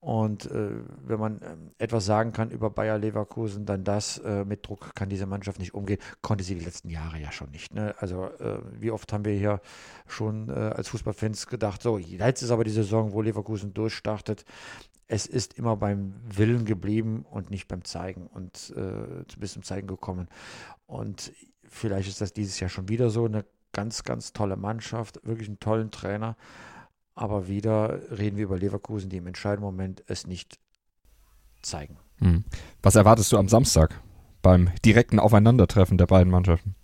Und äh, wenn man äh, etwas sagen kann über Bayer Leverkusen, dann das, äh, mit Druck kann diese Mannschaft nicht umgehen. Konnte sie die letzten Jahre ja schon nicht. Ne? Also äh, wie oft haben wir hier schon äh, als Fußballfans gedacht, so, jetzt ist aber die Saison, wo Leverkusen durchstartet. Es ist immer beim Willen geblieben und nicht beim Zeigen und äh, bis zum Zeigen gekommen. Und vielleicht ist das dieses Jahr schon wieder so. Eine ganz, ganz tolle Mannschaft, wirklich einen tollen Trainer. Aber wieder reden wir über Leverkusen, die im entscheidenden Moment es nicht zeigen. Hm. Was erwartest du am Samstag beim direkten Aufeinandertreffen der beiden Mannschaften?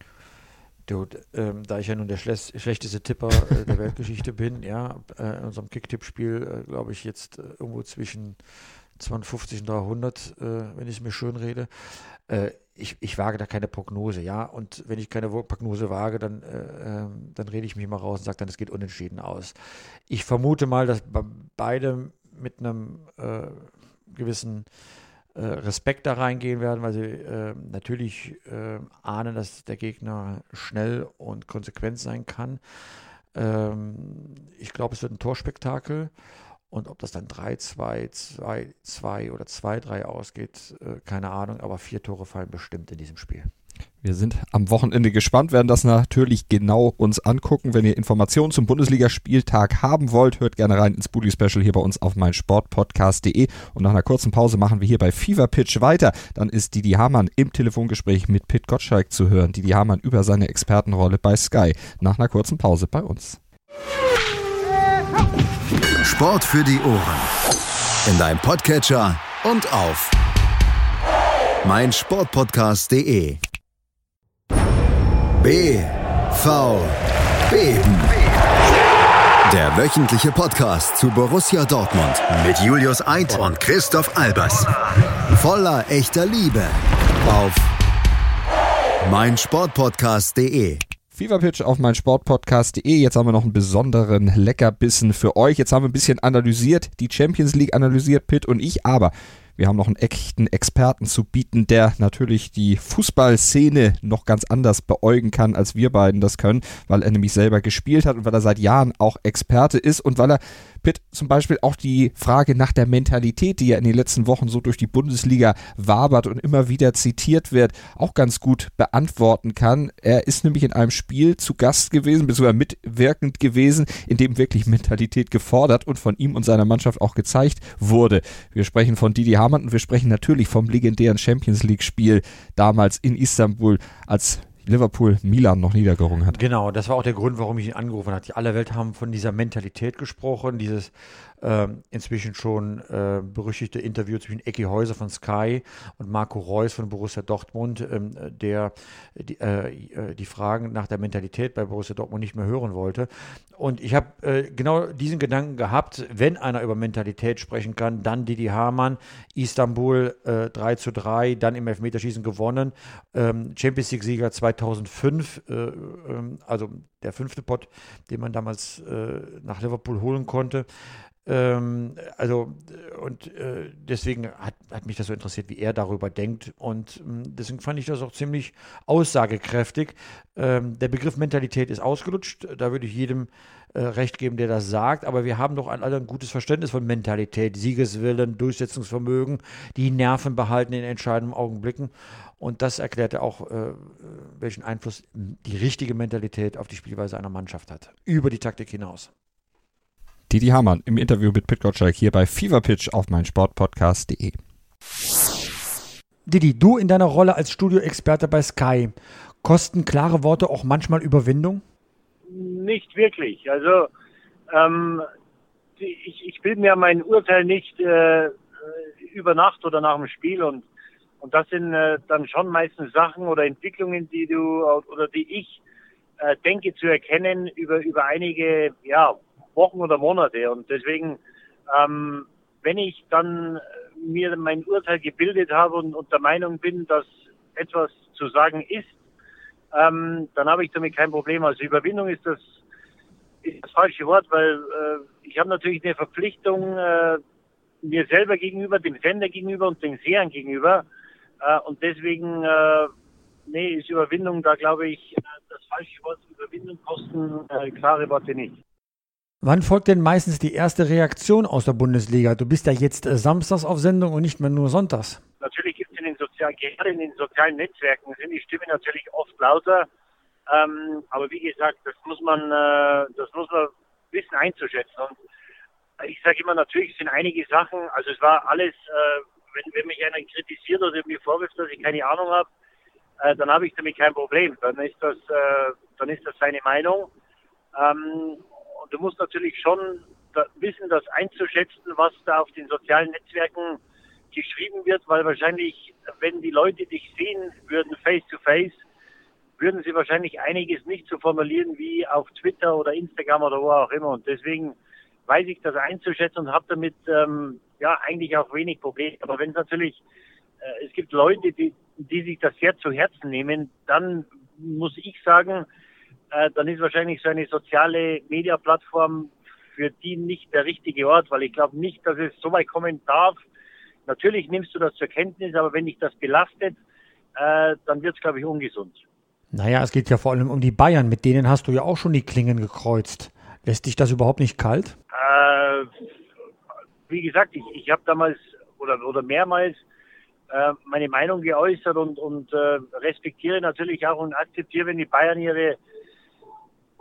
Dude, ähm, da ich ja nun der schlechteste Tipper äh, der Weltgeschichte bin, ja, äh, in unserem Kicktipp-Spiel, äh, glaube ich, jetzt äh, irgendwo zwischen 250 und 300, äh, wenn ich es mir schön rede. Ich, ich wage da keine Prognose, ja. Und wenn ich keine Prognose wage, dann, äh, ähm, dann rede ich mich mal raus und sage dann, es geht unentschieden aus. Ich vermute mal, dass beide mit einem äh, gewissen äh, Respekt da reingehen werden, weil sie äh, natürlich äh, ahnen, dass der Gegner schnell und konsequent sein kann. Ähm, ich glaube, es wird ein Torspektakel. Und ob das dann 3-2, 2-2 oder 2-3 ausgeht, äh, keine Ahnung, aber vier Tore fallen bestimmt in diesem Spiel. Wir sind am Wochenende gespannt, werden das natürlich genau uns angucken. Wenn ihr Informationen zum Bundesligaspieltag haben wollt, hört gerne rein ins Bully Special hier bei uns auf meinsportpodcast.de. Und nach einer kurzen Pause machen wir hier bei Fever Pitch weiter. Dann ist Didi Hamann im Telefongespräch mit Pit Gottschalk zu hören. Didi Hamann über seine Expertenrolle bei Sky. Nach einer kurzen Pause bei uns. Sport für die Ohren. In deinem Podcatcher und auf meinsportpodcast.de. BVB. Der wöchentliche Podcast zu Borussia Dortmund mit Julius Eid und Christoph Albers. Voller echter Liebe auf meinsportpodcast.de. Fever Pitch auf mein Sportpodcast.de. Jetzt haben wir noch einen besonderen Leckerbissen für euch. Jetzt haben wir ein bisschen analysiert, die Champions League analysiert, Pitt und ich, aber wir haben noch einen echten Experten zu bieten, der natürlich die Fußballszene noch ganz anders beäugen kann, als wir beiden das können, weil er nämlich selber gespielt hat und weil er seit Jahren auch Experte ist und weil er Pitt zum Beispiel auch die Frage nach der Mentalität, die ja in den letzten Wochen so durch die Bundesliga wabert und immer wieder zitiert wird, auch ganz gut beantworten kann. Er ist nämlich in einem Spiel zu Gast gewesen, beziehungsweise mitwirkend gewesen, in dem wirklich Mentalität gefordert und von ihm und seiner Mannschaft auch gezeigt wurde. Wir sprechen von Didi Hamann und wir sprechen natürlich vom legendären Champions League Spiel damals in Istanbul, als Liverpool Milan noch niedergerungen hat. Genau, das war auch der Grund, warum ich ihn angerufen habe. Die aller Welt haben von dieser Mentalität gesprochen, dieses inzwischen schon äh, berüchtigte Interview zwischen Ecki Häuser von Sky und Marco Reus von Borussia Dortmund, ähm, der die, äh, äh, die, Fragen nach der Mentalität bei Borussia Dortmund nicht mehr hören wollte. Und ich habe äh, genau diesen Gedanken gehabt, wenn einer über Mentalität sprechen kann, dann Didi Hamann, Istanbul äh, 3 zu 3, dann im Elfmeterschießen gewonnen, ähm, Champions League-Sieger 2005, äh, ähm, also der fünfte Pot, den man damals äh, nach Liverpool holen konnte. Ähm, also, und äh, deswegen hat, hat mich das so interessiert, wie er darüber denkt. Und ähm, deswegen fand ich das auch ziemlich aussagekräftig. Ähm, der Begriff Mentalität ist ausgelutscht. Da würde ich jedem äh, recht geben, der das sagt. Aber wir haben doch alle ein gutes Verständnis von Mentalität, Siegeswillen, Durchsetzungsvermögen, die Nerven behalten in entscheidenden Augenblicken. Und das erklärte auch, äh, welchen Einfluss die richtige Mentalität auf die Spielweise einer Mannschaft hat. Über die Taktik hinaus. Didi Hamann im Interview mit Pit Gottschalk hier bei Fever Pitch auf meinsportpodcast.de. Didi, du in deiner Rolle als Studioexperte bei Sky, kosten klare Worte auch manchmal Überwindung? Nicht wirklich. Also ähm, ich, ich bilde mir mein Urteil nicht äh, über Nacht oder nach dem Spiel und und das sind äh, dann schon meistens Sachen oder Entwicklungen, die du oder die ich äh, denke zu erkennen über über einige ja Wochen oder Monate. Und deswegen, ähm, wenn ich dann mir mein Urteil gebildet habe und, und der Meinung bin, dass etwas zu sagen ist, ähm, dann habe ich damit kein Problem. Also Überwindung ist das, ist das falsche Wort, weil äh, ich habe natürlich eine Verpflichtung äh, mir selber gegenüber, dem Sender gegenüber und den Sehern gegenüber. Äh, und deswegen, äh, nee, ist Überwindung da, glaube ich, äh, das falsche Wort. Überwindung kosten äh, klare Worte nicht. Wann folgt denn meistens die erste Reaktion aus der Bundesliga? Du bist ja jetzt äh, samstags auf Sendung und nicht mehr nur sonntags. Natürlich gibt es in den sozialen, gerade in den sozialen Netzwerken sind die Stimmen natürlich oft lauter. Ähm, aber wie gesagt, das muss man, äh, das muss man wissen einzuschätzen. Und ich sage immer, natürlich sind einige Sachen, also es war alles, äh, wenn, wenn mich einer kritisiert oder mir vorwirft, dass ich keine Ahnung habe, äh, dann habe ich damit kein Problem. Dann ist das, äh, dann ist das seine Meinung. Ähm, und du musst natürlich schon da wissen, das einzuschätzen, was da auf den sozialen Netzwerken geschrieben wird, weil wahrscheinlich, wenn die Leute dich sehen würden face to face, würden sie wahrscheinlich einiges nicht so formulieren wie auf Twitter oder Instagram oder wo auch immer. Und deswegen weiß ich das einzuschätzen und habe damit ähm, ja eigentlich auch wenig Probleme. Aber wenn es natürlich, äh, es gibt Leute, die, die sich das sehr zu Herzen nehmen, dann muss ich sagen, äh, dann ist wahrscheinlich so eine soziale Media-Plattform für die nicht der richtige Ort, weil ich glaube nicht, dass es so weit kommen darf. Natürlich nimmst du das zur Kenntnis, aber wenn dich das belastet, äh, dann wird es, glaube ich, ungesund. Naja, es geht ja vor allem um die Bayern, mit denen hast du ja auch schon die Klingen gekreuzt. Lässt dich das überhaupt nicht kalt? Äh, wie gesagt, ich, ich habe damals oder, oder mehrmals äh, meine Meinung geäußert und, und äh, respektiere natürlich auch und akzeptiere, wenn die Bayern ihre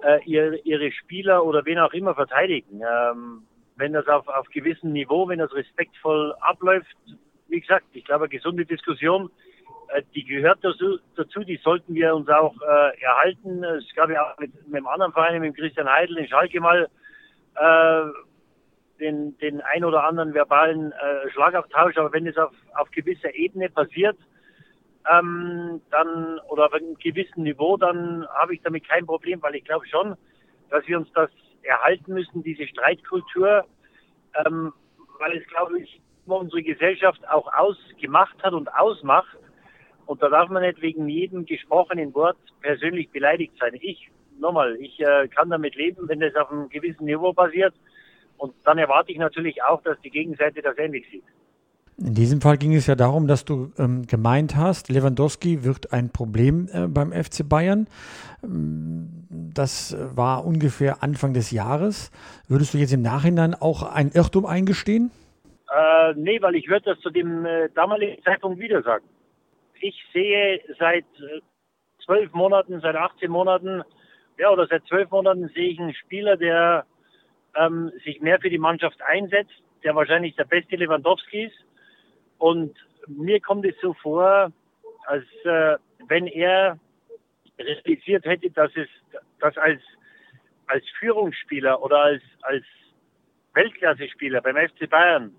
äh, ihre, ihre Spieler oder wen auch immer verteidigen. Ähm, wenn das auf, auf gewissem Niveau, wenn das respektvoll abläuft, wie gesagt, ich glaube, eine gesunde Diskussion, äh, die gehört dazu, dazu, die sollten wir uns auch äh, erhalten. Es gab ja auch mit, mit einem anderen Verein, mit Christian Heidel in Schalke mal äh, den, den ein oder anderen verbalen äh, Schlagabtausch, aber wenn es auf, auf gewisser Ebene passiert, ähm, dann oder auf einem gewissen Niveau, dann habe ich damit kein Problem, weil ich glaube schon, dass wir uns das erhalten müssen, diese Streitkultur, ähm, weil es, glaube ich, unsere Gesellschaft auch ausgemacht hat und ausmacht. Und da darf man nicht wegen jedem gesprochenen Wort persönlich beleidigt sein. Ich, nochmal, ich äh, kann damit leben, wenn das auf einem gewissen Niveau passiert. Und dann erwarte ich natürlich auch, dass die Gegenseite das ähnlich sieht. In diesem Fall ging es ja darum, dass du ähm, gemeint hast, Lewandowski wird ein Problem äh, beim FC Bayern. Ähm, das war ungefähr Anfang des Jahres. Würdest du jetzt im Nachhinein auch ein Irrtum eingestehen? Äh, nee, weil ich würde das zu dem äh, damaligen Zeitpunkt wieder sagen. Ich sehe seit äh, zwölf Monaten, seit 18 Monaten, ja, oder seit zwölf Monaten sehe ich einen Spieler, der ähm, sich mehr für die Mannschaft einsetzt, der wahrscheinlich der beste Lewandowski ist. Und mir kommt es so vor, als äh, wenn er realisiert hätte, dass es dass als, als Führungsspieler oder als, als Weltklasse-Spieler beim FC Bayern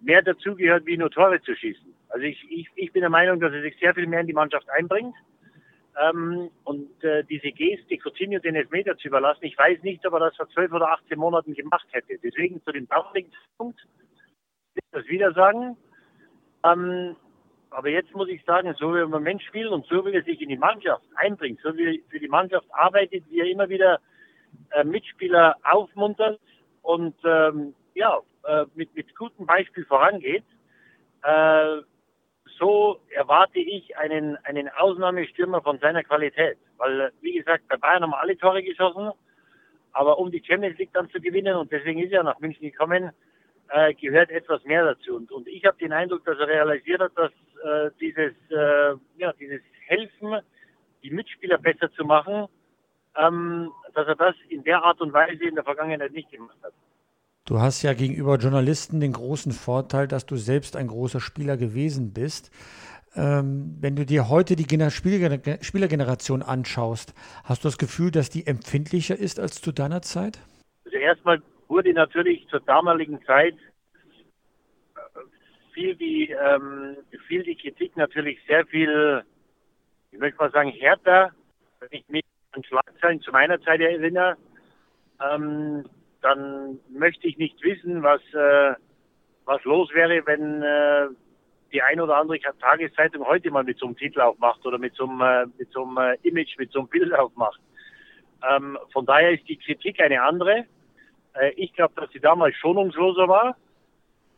mehr dazugehört, wie nur Tore zu schießen. Also ich, ich, ich bin der Meinung, dass er sich sehr viel mehr in die Mannschaft einbringt. Ähm, und äh, diese Geste, Coutinho den Elfmeter zu überlassen, ich weiß nicht, ob er das vor zwölf oder 18 Monaten gemacht hätte. Deswegen zu dem damaligen Punkt das wieder sagen. Ähm, aber jetzt muss ich sagen, so wie er im Moment spielt und so wie er sich in die Mannschaft einbringt, so wie er für die Mannschaft arbeitet, wie er immer wieder äh, Mitspieler aufmuntert und ähm, ja, äh, mit, mit gutem Beispiel vorangeht, äh, so erwarte ich einen, einen Ausnahmestürmer von seiner Qualität. Weil, wie gesagt, bei Bayern haben alle Tore geschossen, aber um die Champions League dann zu gewinnen, und deswegen ist er nach München gekommen, äh, gehört etwas mehr dazu. Und, und ich habe den Eindruck, dass er realisiert hat, dass äh, dieses, äh, ja, dieses Helfen, die Mitspieler besser zu machen, ähm, dass er das in der Art und Weise in der Vergangenheit nicht gemacht hat. Du hast ja gegenüber Journalisten den großen Vorteil, dass du selbst ein großer Spieler gewesen bist. Ähm, wenn du dir heute die Spielergeneration anschaust, hast du das Gefühl, dass die empfindlicher ist als zu deiner Zeit? Also erstmal wurde natürlich zur damaligen Zeit viel die, ähm, viel die Kritik natürlich sehr viel, ich möchte mal sagen, härter, wenn ich mich an Schlagzeilen zu meiner Zeit erinnere. Ähm, dann möchte ich nicht wissen, was, äh, was los wäre, wenn äh, die ein oder andere Tageszeitung heute mal mit so einem Titel aufmacht oder mit so einem, äh, mit so einem äh, Image, mit so einem Bild aufmacht. Ähm, von daher ist die Kritik eine andere. Äh, ich glaube, dass sie damals schonungsloser war.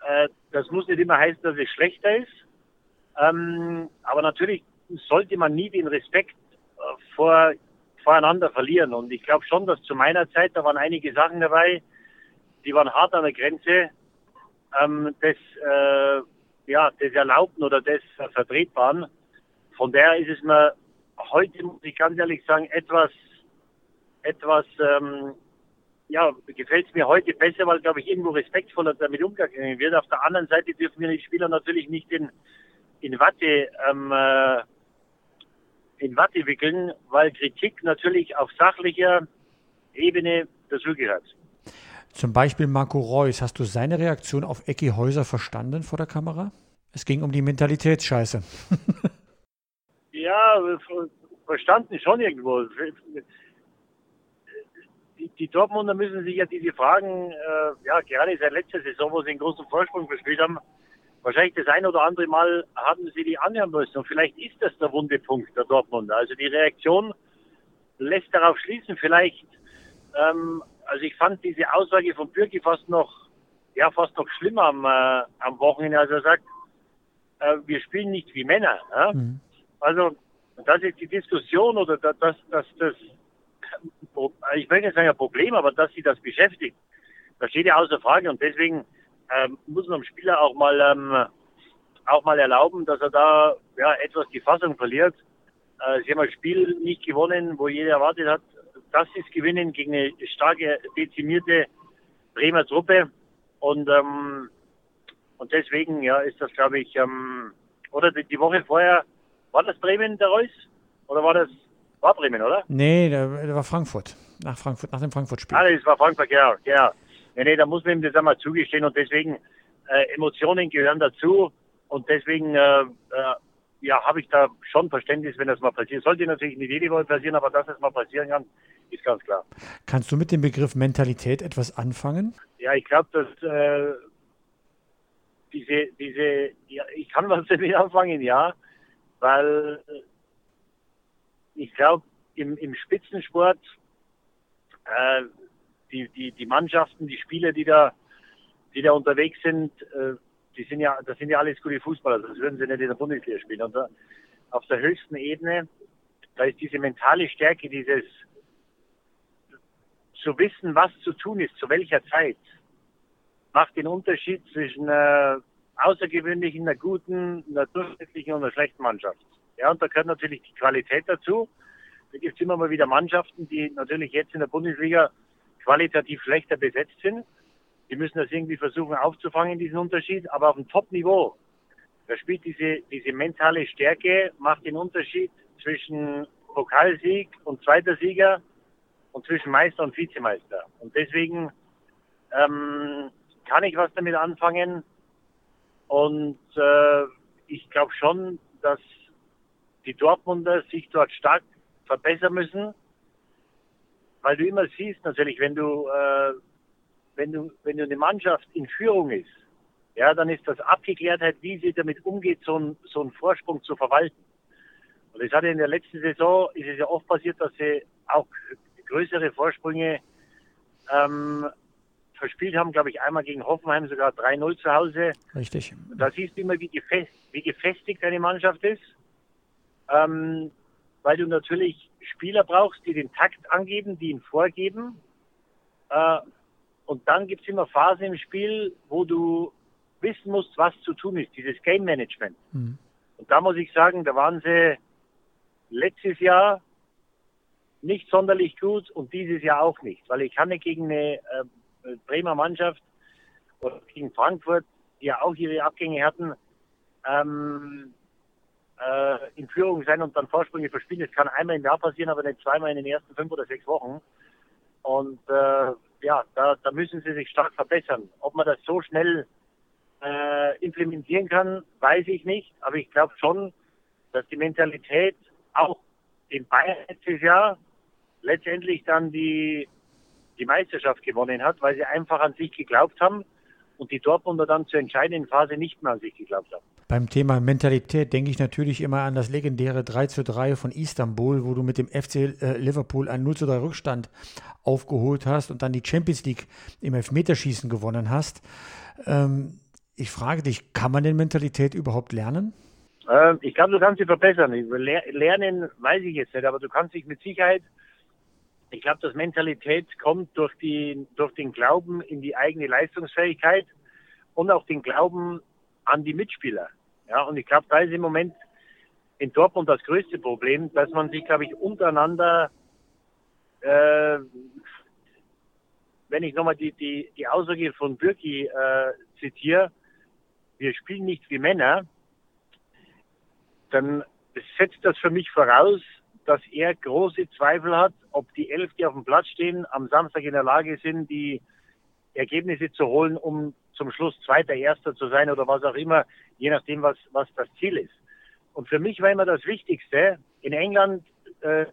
Äh, das muss nicht immer heißen, dass es schlechter ist. Ähm, aber natürlich sollte man nie den Respekt äh, vor voreinander verlieren. Und ich glaube schon, dass zu meiner Zeit, da waren einige Sachen dabei, die waren hart an der Grenze ähm, des, äh, ja, des Erlaubten oder des äh, Vertretbaren. Von daher ist es mir heute, muss ich ganz ehrlich sagen, etwas, etwas, ähm, ja, gefällt es mir heute besser, weil, glaube ich, irgendwo respektvoller damit umgegangen wird. Auf der anderen Seite dürfen wir die Spieler natürlich nicht in, in Watte ähm, äh, in Watte wickeln, weil Kritik natürlich auf sachlicher Ebene dazugehört. Zum Beispiel Marco Reus, hast du seine Reaktion auf Ecki Häuser verstanden vor der Kamera? Es ging um die Mentalitätsscheiße. ja, verstanden schon irgendwo. Die, die, Dortmunder müssen sich ja diese Fragen, äh, ja, gerade seit letzter Saison, wo sie einen großen Vorsprung gespielt haben, wahrscheinlich das ein oder andere Mal haben sie die anhören müssen. Und vielleicht ist das der Wundepunkt der Dortmunder. Also die Reaktion lässt darauf schließen, vielleicht, ähm, also ich fand diese Aussage von Bürki fast noch, ja, fast noch schlimmer am, äh, am Wochenende, als er sagt, äh, wir spielen nicht wie Männer. Ja? Mhm. Also, das ist die Diskussion oder das, das, das ich möchte nicht sagen ein Problem, aber dass sie das beschäftigt, das steht ja außer Frage und deswegen ähm, muss man dem Spieler auch mal ähm, auch mal erlauben, dass er da ja etwas die Fassung verliert. Äh, sie haben ein Spiel nicht gewonnen, wo jeder erwartet hat, das ist Gewinnen gegen eine starke, dezimierte Bremer Truppe. Und, ähm, und deswegen ja, ist das, glaube ich, ähm, oder die, die, Woche vorher, war das Bremen der Reus? Oder war das, war Bremen, oder? Nee, der, der war Frankfurt. Nach Frankfurt, nach dem Frankfurt-Spiel. Ah, das war Frankfurt, ja, ja. Nee, nee, da muss man ihm das einmal zugestehen und deswegen äh, Emotionen gehören dazu und deswegen äh, äh, ja, habe ich da schon Verständnis, wenn das mal passiert. Sollte natürlich nicht jede Woche passieren, aber dass es mal passieren kann, ist ganz klar. Kannst du mit dem Begriff Mentalität etwas anfangen? Ja, ich glaube, dass äh, diese, diese, ja, ich kann was damit anfangen, ja, weil ich glaube, im, im Spitzensport äh, die, die, die Mannschaften, die Spieler, die da, die da unterwegs sind, äh, die sind ja, das sind ja alles gute Fußballer, das würden sie nicht in der Bundesliga spielen. Und da, auf der höchsten Ebene, da ist diese mentale Stärke, dieses zu wissen, was zu tun ist, zu welcher Zeit, macht den Unterschied zwischen einer außergewöhnlichen, einer guten, einer durchschnittlichen und einer schlechten Mannschaft. Ja, und da gehört natürlich die Qualität dazu. Da gibt es immer mal wieder Mannschaften, die natürlich jetzt in der Bundesliga qualitativ schlechter besetzt sind. Die müssen das irgendwie versuchen aufzufangen, diesen Unterschied. Aber auf dem Top-Niveau, da spielt diese, diese mentale Stärke, macht den Unterschied zwischen Pokalsieg und zweiter Sieger und zwischen Meister und Vizemeister. Und deswegen ähm, kann ich was damit anfangen. Und äh, ich glaube schon, dass die Dortmunder sich dort stark verbessern müssen, weil du immer siehst natürlich, wenn du äh, wenn du wenn du eine Mannschaft in Führung ist, ja, dann ist das Abgeklärtheit, wie sie damit umgeht, so, ein, so einen Vorsprung zu verwalten. Und es hatte in der letzten Saison ist es ja oft passiert, dass sie auch größere Vorsprünge ähm, verspielt haben, glaube ich, einmal gegen Hoffenheim sogar 3-0 zu Hause. Richtig. Da siehst du immer, wie, gefest, wie gefestigt eine Mannschaft ist ähm, weil du natürlich Spieler brauchst, die den Takt angeben, die ihn vorgeben. Äh, und dann gibt es immer Phasen im Spiel, wo du wissen musst, was zu tun ist, dieses Game Management. Mhm. Und da muss ich sagen, da waren sie letztes Jahr nicht sonderlich gut und dieses Jahr auch nicht, weil ich kann gegen eine äh, Bremer Mannschaft oder gegen Frankfurt, die ja auch ihre Abgänge hatten, ähm, äh, in Führung sein und dann Vorsprünge verspielen. Das kann einmal im Jahr passieren, aber nicht zweimal in den ersten fünf oder sechs Wochen. Und äh, ja, da, da müssen sie sich stark verbessern. Ob man das so schnell äh, implementieren kann, weiß ich nicht. Aber ich glaube schon, dass die Mentalität auch in Bayern letztes Jahr letztendlich dann die, die Meisterschaft gewonnen hat, weil sie einfach an sich geglaubt haben und die Dortmunder dann zur entscheidenden Phase nicht mehr an sich geglaubt haben. Beim Thema Mentalität denke ich natürlich immer an das legendäre 3 zu 3 von Istanbul, wo du mit dem FC äh, Liverpool einen 0 zu 3 Rückstand aufgeholt hast und dann die Champions League im Elfmeterschießen gewonnen hast. Ähm, ich frage dich, kann man denn Mentalität überhaupt lernen? Ähm, ich glaube, du kannst sie verbessern. Lernen weiß ich jetzt nicht, aber du kannst dich mit Sicherheit ich glaube, dass Mentalität kommt durch, die, durch den Glauben in die eigene Leistungsfähigkeit und auch den Glauben an die Mitspieler. Ja, und ich glaube, da ist im Moment in Dortmund das größte Problem, dass man sich, glaube ich, untereinander, äh, wenn ich nochmal die, die, die Aussage von Bürki äh, zitiere, wir spielen nicht wie Männer, dann setzt das für mich voraus, dass er große Zweifel hat, ob die Elf, die auf dem Platz stehen, am Samstag in der Lage sind, die Ergebnisse zu holen, um zum Schluss Zweiter, Erster zu sein oder was auch immer, je nachdem, was, was das Ziel ist. Und für mich war immer das Wichtigste, in England äh,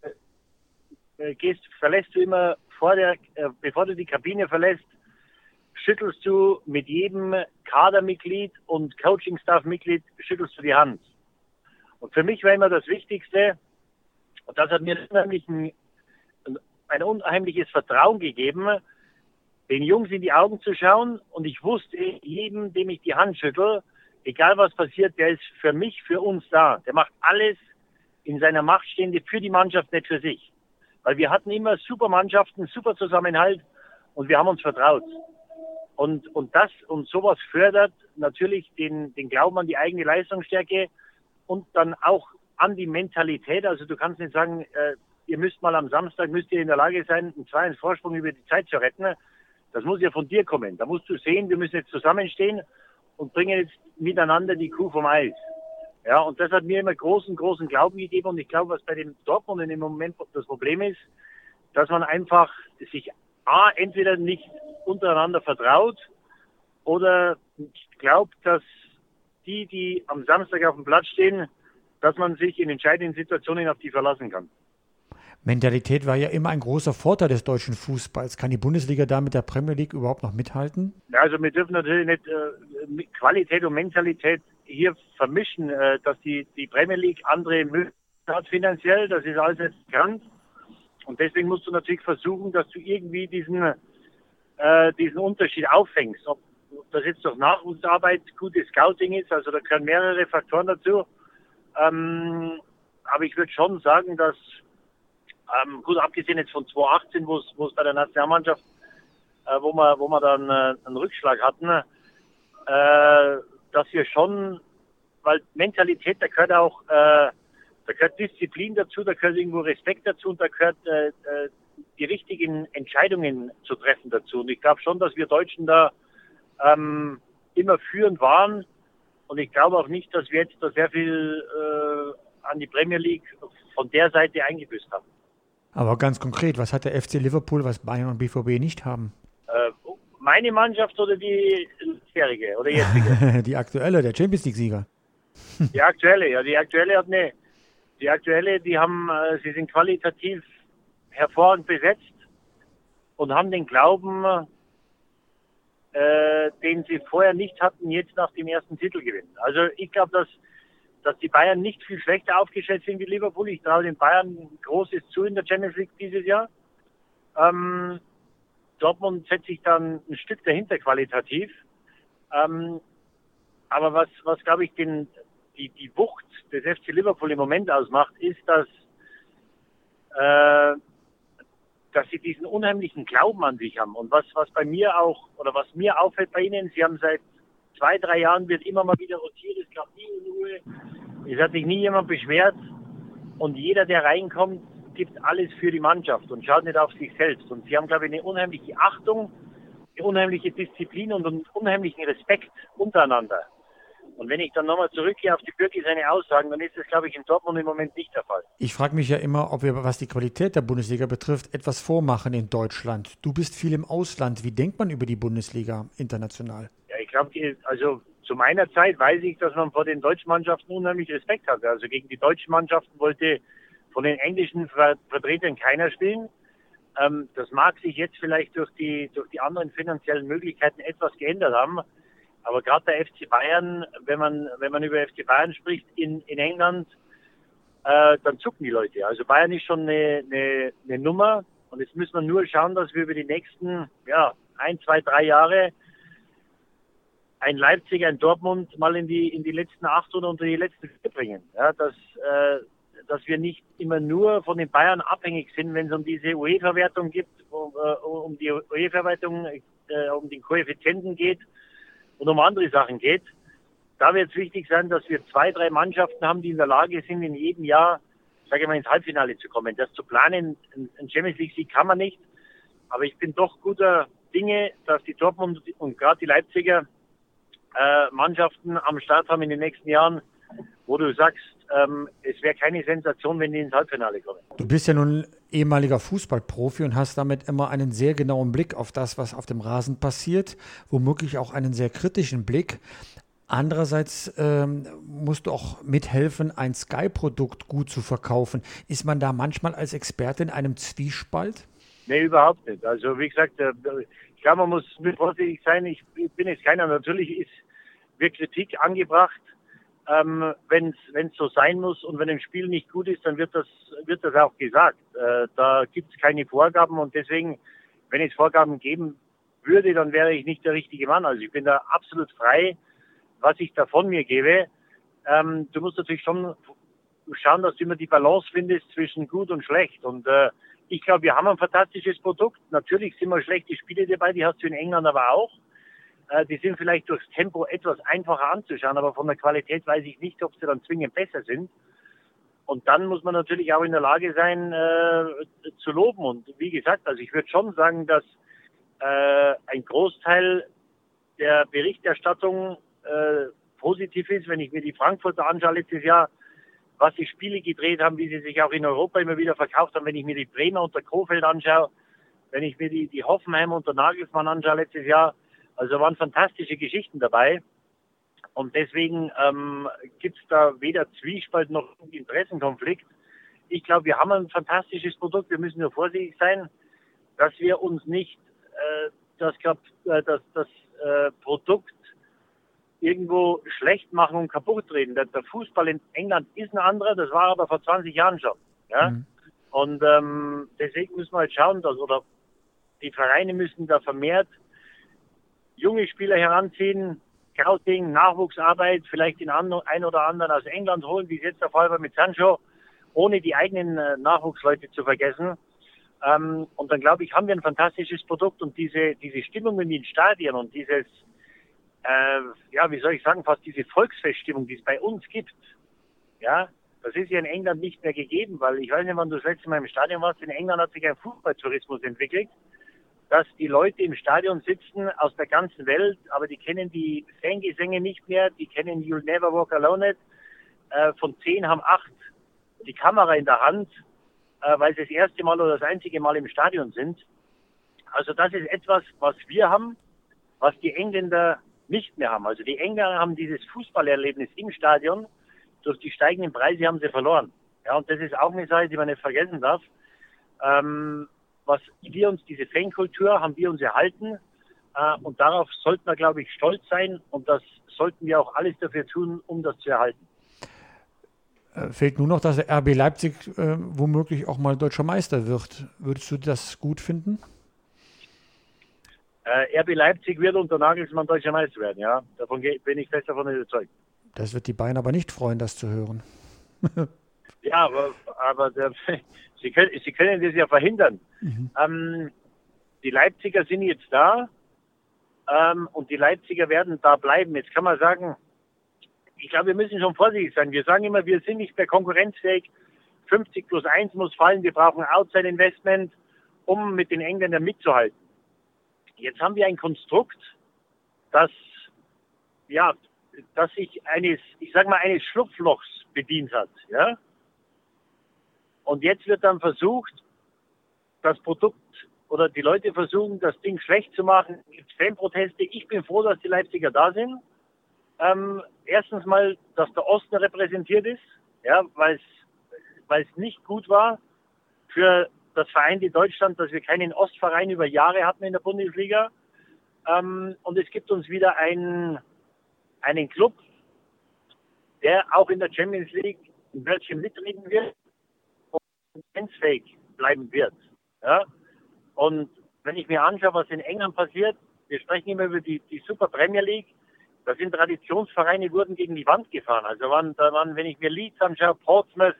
äh, gehst, verlässt du immer vor der, äh, bevor du die Kabine verlässt, schüttelst du mit jedem Kadermitglied und Coaching-Staff-Mitglied schüttelst du die Hand. Und für mich war immer das Wichtigste, und das hat mir unheimlich ein, ein unheimliches Vertrauen gegeben, den Jungs in die Augen zu schauen. Und ich wusste, jedem, dem ich die Hand schüttel, egal was passiert, der ist für mich, für uns da. Der macht alles in seiner Macht Stehende für die Mannschaft, nicht für sich. Weil wir hatten immer super Mannschaften, super Zusammenhalt und wir haben uns vertraut. Und, und das und sowas fördert natürlich den, den Glauben an die eigene Leistungsstärke und dann auch an die Mentalität. Also du kannst nicht sagen, äh, ihr müsst mal am Samstag, müsst ihr in der Lage sein, einen 2 Vorsprung über die Zeit zu retten. Das muss ja von dir kommen. Da musst du sehen, wir müssen jetzt zusammenstehen und bringen jetzt miteinander die Kuh vom Eis. Ja, und das hat mir immer großen, großen Glauben gegeben. Und ich glaube, was bei dem Dortmund im Moment das Problem ist, dass man einfach sich A, entweder nicht untereinander vertraut oder glaubt, dass die, die am Samstag auf dem Platz stehen, dass man sich in entscheidenden Situationen auf die verlassen kann. Mentalität war ja immer ein großer Vorteil des deutschen Fußballs. Kann die Bundesliga da mit der Premier League überhaupt noch mithalten? Also wir dürfen natürlich nicht äh, Qualität und Mentalität hier vermischen, äh, dass die, die Premier League andere Möglichkeiten hat finanziell, das ist alles jetzt bekannt. Und deswegen musst du natürlich versuchen, dass du irgendwie diesen, äh, diesen Unterschied auffängst. Ob, das jetzt durch Nachwuchsarbeit gutes Scouting ist. Also da gehören mehrere Faktoren dazu. Ähm, aber ich würde schon sagen, dass, ähm, gut abgesehen jetzt von 2018, wo es bei der Nationalmannschaft, äh, wo wir, wo wir dann äh, einen Rückschlag hatten, äh, dass wir schon, weil Mentalität, da gehört auch, äh, da gehört Disziplin dazu, da gehört irgendwo Respekt dazu und da gehört äh, äh die richtigen Entscheidungen zu treffen dazu. Und ich glaube schon, dass wir Deutschen da ähm, immer führend waren. Und ich glaube auch nicht, dass wir jetzt da sehr viel äh, an die Premier League von der Seite eingebüßt haben. Aber ganz konkret, was hat der FC Liverpool, was Bayern und BVB nicht haben? Äh, meine Mannschaft oder die bisherige oder jetzige? die aktuelle, der Champions League-Sieger. die aktuelle, ja, die aktuelle hat ne. Die aktuelle, die haben, äh, sie sind qualitativ hervorragend besetzt und haben den Glauben, äh, den sie vorher nicht hatten, jetzt nach dem ersten Titelgewinn. Also ich glaube, dass, dass die Bayern nicht viel schlechter aufgestellt sind wie Liverpool. Ich traue den Bayern Großes zu in der Champions League dieses Jahr. Ähm, Dortmund setzt sich dann ein Stück dahinter qualitativ. Ähm, aber was, was glaube ich, den, die, die Wucht des FC Liverpool im Moment ausmacht, ist, dass äh, dass sie diesen unheimlichen Glauben an sich haben. Und was, was bei mir auch, oder was mir auffällt bei Ihnen, Sie haben seit zwei, drei Jahren wird immer mal wieder rotiert, es gab nie Ruhe, es hat sich nie jemand beschwert. Und jeder, der reinkommt, gibt alles für die Mannschaft und schaut nicht auf sich selbst. Und Sie haben, glaube ich, eine unheimliche Achtung, eine unheimliche Disziplin und einen unheimlichen Respekt untereinander. Und wenn ich dann nochmal zurückgehe auf die Bürki seine Aussagen, dann ist das, glaube ich, in Dortmund im Moment nicht der Fall. Ich frage mich ja immer, ob wir, was die Qualität der Bundesliga betrifft, etwas vormachen in Deutschland. Du bist viel im Ausland. Wie denkt man über die Bundesliga international? Glaube, also zu meiner Zeit weiß ich, dass man vor den deutschen Mannschaften unheimlich Respekt hatte. Also gegen die deutschen Mannschaften wollte von den englischen Vertretern keiner spielen. Ähm, das mag sich jetzt vielleicht durch die, durch die anderen finanziellen Möglichkeiten etwas geändert haben. Aber gerade der FC Bayern, wenn man, wenn man über FC Bayern spricht in, in England, äh, dann zucken die Leute. Also Bayern ist schon eine, eine, eine Nummer und jetzt müssen wir nur schauen, dass wir über die nächsten ja, ein, zwei, drei Jahre ein Leipzig, ein Dortmund mal in die, in die letzten acht oder unter die letzten vier bringen. Ja, dass, äh, dass wir nicht immer nur von den Bayern abhängig sind, wenn es um diese UEFA-Wertung gibt, um, äh, um die UEFA-Wertung, äh, um den Koeffizienten geht, und um andere Sachen geht. Da wird es wichtig sein, dass wir zwei, drei Mannschaften haben, die in der Lage sind, in jedem Jahr, sage ich mal, ins Halbfinale zu kommen. Das zu planen, ein Champions League Sieg kann man nicht. Aber ich bin doch guter Dinge, dass die Dortmund und gerade die Leipziger äh, Mannschaften am Start haben in den nächsten Jahren, wo du sagst, ähm, es wäre keine Sensation, wenn die ins Halbfinale kommen. Du bist ja nun ehemaliger Fußballprofi und hast damit immer einen sehr genauen Blick auf das, was auf dem Rasen passiert, womöglich auch einen sehr kritischen Blick. Andererseits ähm, musst du auch mithelfen, ein Sky-Produkt gut zu verkaufen. Ist man da manchmal als Experte in einem Zwiespalt? Nee, überhaupt nicht. Also wie gesagt, glaube, man muss vorsichtig sein. Ich bin jetzt keiner. Natürlich ist wird Kritik angebracht ähm, wenn es so sein muss und wenn im Spiel nicht gut ist, dann wird das, wird das auch gesagt. Äh, da gibt es keine Vorgaben und deswegen, wenn es Vorgaben geben würde, dann wäre ich nicht der richtige Mann. Also ich bin da absolut frei, was ich da von mir gebe. Ähm, du musst natürlich schon schauen, dass du immer die Balance findest zwischen gut und schlecht. Und äh, ich glaube, wir haben ein fantastisches Produkt. Natürlich sind mal schlechte Spiele dabei, die hast du in England aber auch. Äh, die sind vielleicht durchs Tempo etwas einfacher anzuschauen, aber von der Qualität weiß ich nicht, ob sie dann zwingend besser sind. Und dann muss man natürlich auch in der Lage sein, äh, zu loben. Und wie gesagt, also ich würde schon sagen, dass äh, ein Großteil der Berichterstattung äh, positiv ist. Wenn ich mir die Frankfurter anschaue letztes Jahr, was sie Spiele gedreht haben, wie sie sich auch in Europa immer wieder verkauft haben. Wenn ich mir die Bremer unter Kofeld anschaue, wenn ich mir die, die Hoffenheim unter Nagelsmann anschaue letztes Jahr, also waren fantastische Geschichten dabei. Und deswegen ähm, gibt es da weder Zwiespalt noch Interessenkonflikt. Ich glaube, wir haben ein fantastisches Produkt. Wir müssen nur vorsichtig sein, dass wir uns nicht äh, das, äh, das, das äh, Produkt irgendwo schlecht machen und kaputt reden. Der, der, Fußball in England ist ein anderer, das war aber vor 20 Jahren schon. Ja? Mhm. Und ähm, deswegen müssen wir halt schauen, dass oder die Vereine müssen da vermehrt junge Spieler heranziehen, Scouting, Nachwuchsarbeit, vielleicht den ein oder anderen aus England holen, wie es jetzt der Fall war mit Sancho, ohne die eigenen äh, Nachwuchsleute zu vergessen. Ähm, und dann glaube ich, haben wir ein fantastisches Produkt und diese, diese Stimmung in den Stadien und dieses, äh, ja, wie soll ich sagen, fast diese Volksfeststimmung, die es bei uns gibt, ja, das ist ja in England nicht mehr gegeben, weil ich weiß nicht, wann du das letzte Mal im Stadion warst. In England hat sich ein Fußballtourismus entwickelt, dass die Leute im Stadion sitzen aus der ganzen Welt, aber die kennen die Fangesänge nicht mehr, die kennen You'll Never Walk Alone nicht. Äh, von zehn haben acht die Kamera in der Hand, äh, weil sie das erste Mal oder das einzige Mal im Stadion sind. Also das ist etwas, was wir haben, was die Engländer nicht mehr haben. Also die Engländer haben dieses Fußballerlebnis im Stadion. Durch die steigenden Preise haben sie verloren. Ja, und das ist auch eine Sache, die man nicht vergessen darf. Ähm, was wir uns, diese Fankultur, haben wir uns erhalten. Äh, und darauf sollten wir, glaube ich, stolz sein. Und das sollten wir auch alles dafür tun, um das zu erhalten. Äh, fehlt nur noch, dass der RB Leipzig äh, womöglich auch mal deutscher Meister wird. Würdest du das gut finden? Äh, RB Leipzig wird unter Nagelsmann deutscher Meister werden, ja. Davon bin ich fest davon überzeugt. Das wird die Bayern aber nicht freuen, das zu hören. ja, aber, aber der, sie, können, sie können das ja verhindern. Mhm. Ähm, die Leipziger sind jetzt da ähm, und die Leipziger werden da bleiben. Jetzt kann man sagen, ich glaube, wir müssen schon vorsichtig sein. Wir sagen immer, wir sind nicht mehr konkurrenzfähig. 50 plus 1 muss fallen. Wir brauchen Outside Investment, um mit den Engländern mitzuhalten. Jetzt haben wir ein Konstrukt, das, ja, das sich eines, ich sage mal, eines Schlupflochs bedient hat, ja. Und jetzt wird dann versucht, das Produkt oder die Leute versuchen, das Ding schlecht zu machen. Es gibt Fanproteste. Ich bin froh, dass die Leipziger da sind. Ähm, erstens mal, dass der Osten repräsentiert ist, ja, weil es nicht gut war für das Verein in Deutschland, dass wir keinen Ostverein über Jahre hatten in der Bundesliga. Ähm, und es gibt uns wieder einen, einen Club, der auch in der Champions League ein Wörtchen mitreden wird und grenzfähig bleiben wird. Ja? Und wenn ich mir anschaue, was in England passiert, wir sprechen immer über die, die Super Premier League, da sind Traditionsvereine, wurden gegen die Wand gefahren. Also waren, da waren, wenn ich mir Leeds anschaue, Portsmouth,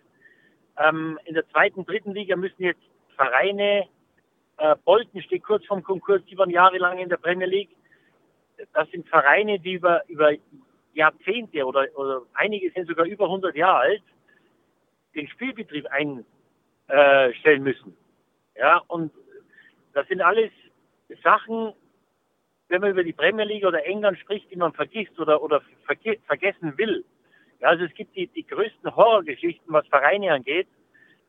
ähm, in der zweiten, dritten Liga müssen jetzt Vereine, äh, Bolton steht kurz vom Konkurs, die waren jahrelang in der Premier League. Das sind Vereine, die über, über Jahrzehnte oder, oder einige sind sogar über 100 Jahre alt, den Spielbetrieb einstellen müssen. Ja, und das sind alles Sachen, wenn man über die Premier League oder England spricht, die man vergisst oder, oder verge vergessen will. Ja, also es gibt die, die größten Horrorgeschichten, was Vereine angeht,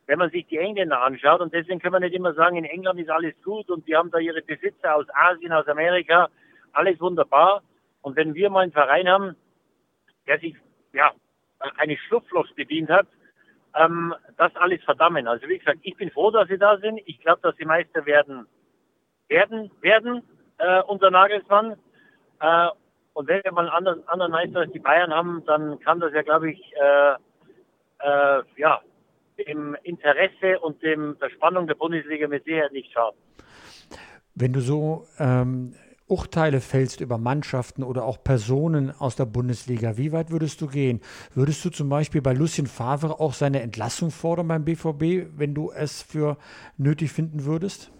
wenn man sich die Engländer anschaut. Und deswegen kann man nicht immer sagen, in England ist alles gut und die haben da ihre Besitzer aus Asien, aus Amerika, alles wunderbar. Und wenn wir mal einen Verein haben, der sich ja eines Schlupflochs bedient hat, ähm, das alles verdammen. Also wie gesagt, ich bin froh, dass sie da sind. Ich glaube, dass sie Meister werden, werden, werden äh, unser Nagelsmann. Äh, und wenn wir mal einen anderen, anderen Meister als die Bayern haben, dann kann das ja, glaube ich, äh, äh, ja, dem Interesse und dem, der Spannung der Bundesliga mit Sicherheit nicht schaden. Wenn du so ähm, Urteile fällst über Mannschaften oder auch Personen aus der Bundesliga, wie weit würdest du gehen? Würdest du zum Beispiel bei Lucien Favre auch seine Entlassung fordern beim BVB, wenn du es für nötig finden würdest?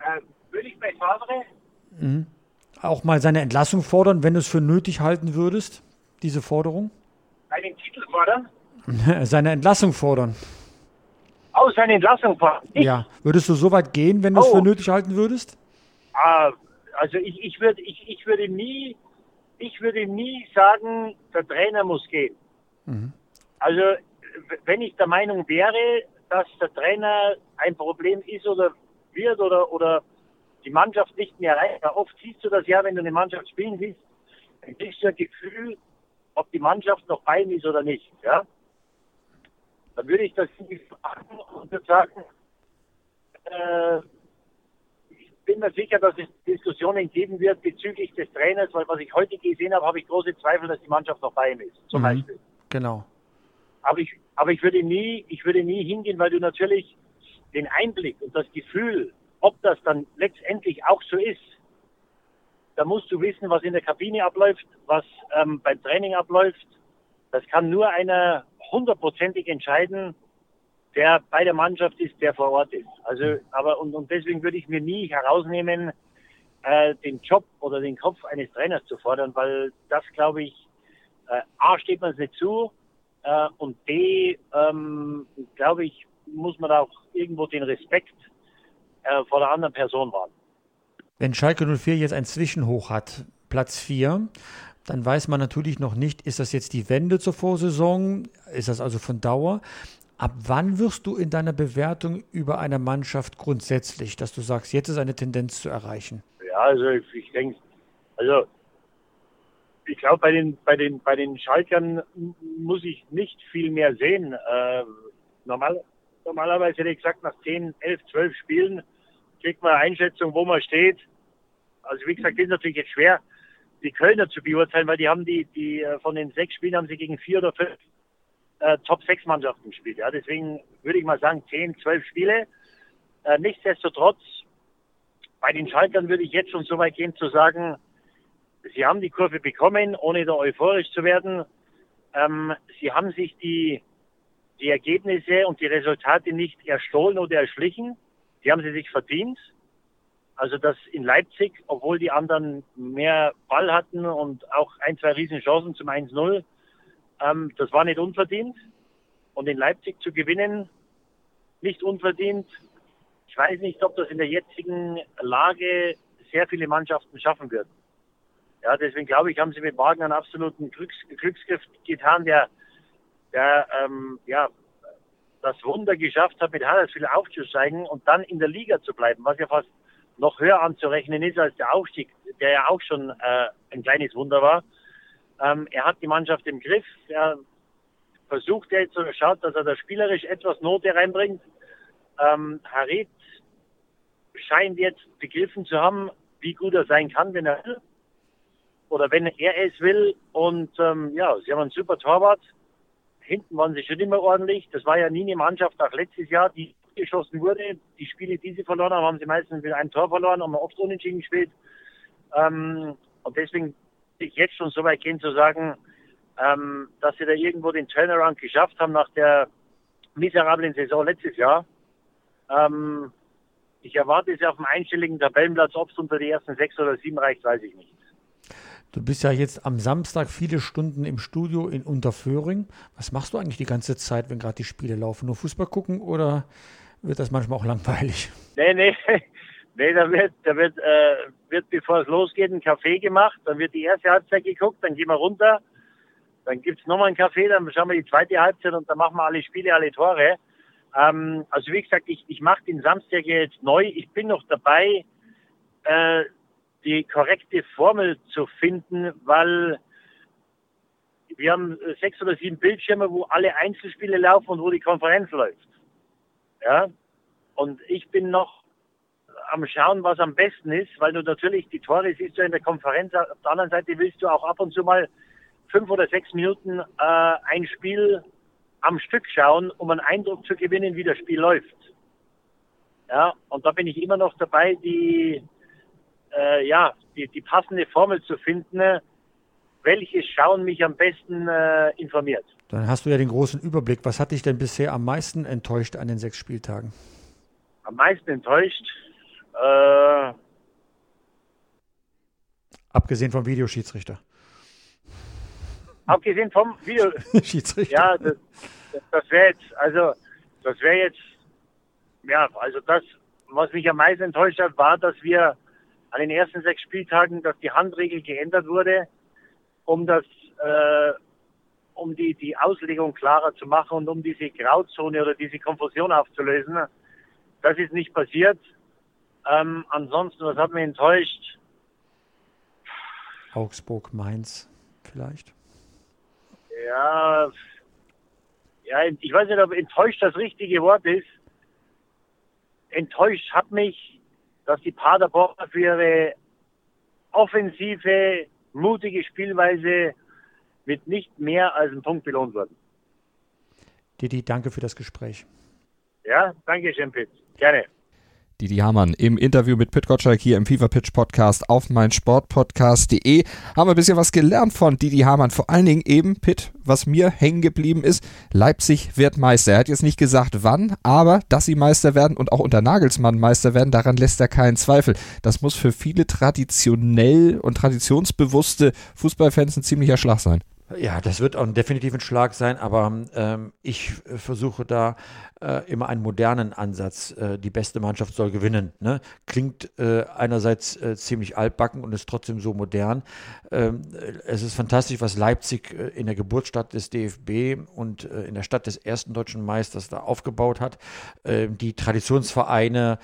Äh, würde ich bei Favre Mhm. Auch mal seine Entlassung fordern, wenn du es für nötig halten würdest, diese Forderung? Einen Titel fordern? seine Entlassung fordern. Oh, seine Entlassung fordern? Ich? Ja. Würdest du so weit gehen, wenn du es für nötig halten würdest? Ah, also ich, ich, würd, ich, ich würde nie, ich würde nie sagen, der Trainer muss gehen. Mhm. Also wenn ich der Meinung wäre, dass der Trainer ein Problem ist oder wird oder, oder die Mannschaft nicht mehr erreicht. Oft siehst du das ja, wenn du eine Mannschaft spielen siehst, dann kriegst du ein Gefühl, ob die Mannschaft noch bei ihm ist oder nicht. Ja? Dann würde ich das fragen und sagen, äh, ich bin mir sicher, dass es Diskussionen geben wird bezüglich des Trainers, weil was ich heute gesehen habe, habe ich große Zweifel, dass die Mannschaft noch bei ihm ist, zum mhm, Beispiel. Genau. Aber ich, aber ich würde nie, ich würde nie hingehen, weil du natürlich den Einblick und das Gefühl ob das dann letztendlich auch so ist, da musst du wissen, was in der Kabine abläuft, was ähm, beim Training abläuft. Das kann nur einer hundertprozentig entscheiden, der bei der Mannschaft ist, der vor Ort ist. Also, aber und, und deswegen würde ich mir nie herausnehmen, äh, den Job oder den Kopf eines Trainers zu fordern, weil das glaube ich, äh, A steht man es nicht zu äh, und B, ähm, glaube ich, muss man auch irgendwo den Respekt äh, vor der anderen Person wahren. Wenn Schalke 04 jetzt ein Zwischenhoch hat, Platz 4, dann weiß man natürlich noch nicht, ist das jetzt die Wende zur Vorsaison, ist das also von Dauer. Ab wann wirst du in deiner Bewertung über eine Mannschaft grundsätzlich, dass du sagst, jetzt ist eine Tendenz zu erreichen? Ja, also ich, ich denke, also ich glaube, bei den, bei, den, bei den Schalkern muss ich nicht viel mehr sehen. Äh, normal, normalerweise hätte ich gesagt, nach 10, 11, 12 Spielen kriegt man eine Einschätzung, wo man steht. Also wie gesagt, ist natürlich jetzt schwer, die Kölner zu beurteilen, weil die haben die, die äh, von den sechs Spielen haben sie gegen vier oder fünf äh, Top 6 Mannschaften gespielt. Ja, deswegen würde ich mal sagen 10, 12 Spiele. Äh, nichtsdestotrotz, bei den Schalkern würde ich jetzt schon so weit gehen zu sagen, sie haben die Kurve bekommen, ohne da euphorisch zu werden. Ähm, sie haben sich die, die Ergebnisse und die Resultate nicht erstohlen oder erschlichen. Die haben sie sich verdient. Also das in Leipzig, obwohl die anderen mehr Ball hatten und auch ein, zwei Riesenchancen zum 1-0, ähm, das war nicht unverdient. Und in Leipzig zu gewinnen, nicht unverdient. Ich weiß nicht, ob das in der jetzigen Lage sehr viele Mannschaften schaffen würden. Ja, deswegen glaube ich, haben sie mit Wagen einen absoluten Glücks Glücksgriff getan, der, der ähm, ja, das Wunder geschafft hat, mit Huddersfield aufzusteigen und dann in der Liga zu bleiben, was ja fast noch höher anzurechnen ist als der Aufstieg, der ja auch schon äh, ein kleines Wunder war. Ähm, er hat die Mannschaft im Griff. Er versucht jetzt oder schaut, dass er da spielerisch etwas Note reinbringt. Ähm, Harit scheint jetzt begriffen zu haben, wie gut er sein kann, wenn er will. Oder wenn er es will. Und ähm, ja, sie haben einen super Torwart. Hinten waren sie schon immer ordentlich. Das war ja nie eine Mannschaft, auch letztes Jahr, die geschossen wurde. Die Spiele, die sie verloren haben, haben sie meistens mit einem Tor verloren, haben oft unentschieden gespielt. Ähm, und deswegen ich jetzt schon so weit gehen zu sagen, ähm, dass sie da irgendwo den Turnaround geschafft haben nach der miserablen Saison letztes Jahr. Ähm, ich erwarte es auf dem einstelligen Tabellenplatz, ob es unter die ersten sechs oder sieben reicht, weiß ich nicht. Du bist ja jetzt am Samstag viele Stunden im Studio in Unterföhring. Was machst du eigentlich die ganze Zeit, wenn gerade die Spiele laufen? Nur Fußball gucken oder wird das manchmal auch langweilig? Nee, nee. Nee, da wird, da wird, äh, wird, bevor es losgeht, ein Kaffee gemacht. Dann wird die erste Halbzeit geguckt, dann gehen wir runter. Dann gibt's nochmal einen Kaffee, dann schauen wir die zweite Halbzeit und dann machen wir alle Spiele, alle Tore. Ähm, also wie gesagt, ich, ich mache den Samstag jetzt neu. Ich bin noch dabei, äh, die korrekte Formel zu finden, weil wir haben sechs oder sieben Bildschirme, wo alle Einzelspiele laufen und wo die Konferenz läuft. Ja. Und ich bin noch am Schauen, was am besten ist, weil du natürlich die Tore siehst du in der Konferenz. Auf der anderen Seite willst du auch ab und zu mal fünf oder sechs Minuten äh, ein Spiel am Stück schauen, um einen Eindruck zu gewinnen, wie das Spiel läuft. Ja, und da bin ich immer noch dabei, die, äh, ja, die, die passende Formel zu finden, welches Schauen mich am besten äh, informiert. Dann hast du ja den großen Überblick. Was hat dich denn bisher am meisten enttäuscht an den sechs Spieltagen? Am meisten enttäuscht? Äh, Abgesehen vom Videoschiedsrichter. Abgesehen vom Videoschiedsrichter. ja, das, das wäre jetzt, also das wäre jetzt, ja, also das, was mich am meisten enttäuscht hat, war, dass wir an den ersten sechs Spieltagen, dass die Handregel geändert wurde, um das, äh, um die, die Auslegung klarer zu machen und um diese Grauzone oder diese Konfusion aufzulösen. Das ist nicht passiert. Ähm, ansonsten, was hat mich enttäuscht? Augsburg, Mainz vielleicht? Ja, ja, ich weiß nicht, ob enttäuscht das richtige Wort ist. Enttäuscht hat mich, dass die Paderborner für ihre offensive, mutige Spielweise mit nicht mehr als einem Punkt belohnt wurden. Didi, danke für das Gespräch. Ja, danke schön, Pitt. Gerne. Didi Hamann im Interview mit Pit Gottschalk hier im FIFA Pitch Podcast auf meinsportpodcast.de haben wir ein bisschen was gelernt von Didi Hamann. Vor allen Dingen eben, Pit, was mir hängen geblieben ist, Leipzig wird Meister. Er hat jetzt nicht gesagt wann, aber dass sie Meister werden und auch unter Nagelsmann Meister werden, daran lässt er keinen Zweifel. Das muss für viele traditionell und traditionsbewusste Fußballfans ein ziemlicher Schlag sein. Ja, das wird auch ein definitiver Schlag sein, aber ähm, ich versuche da äh, immer einen modernen Ansatz. Äh, die beste Mannschaft soll gewinnen. Ne? Klingt äh, einerseits äh, ziemlich altbacken und ist trotzdem so modern. Ähm, es ist fantastisch, was Leipzig äh, in der Geburtsstadt des DFB und äh, in der Stadt des ersten deutschen Meisters da aufgebaut hat. Ähm, die Traditionsvereine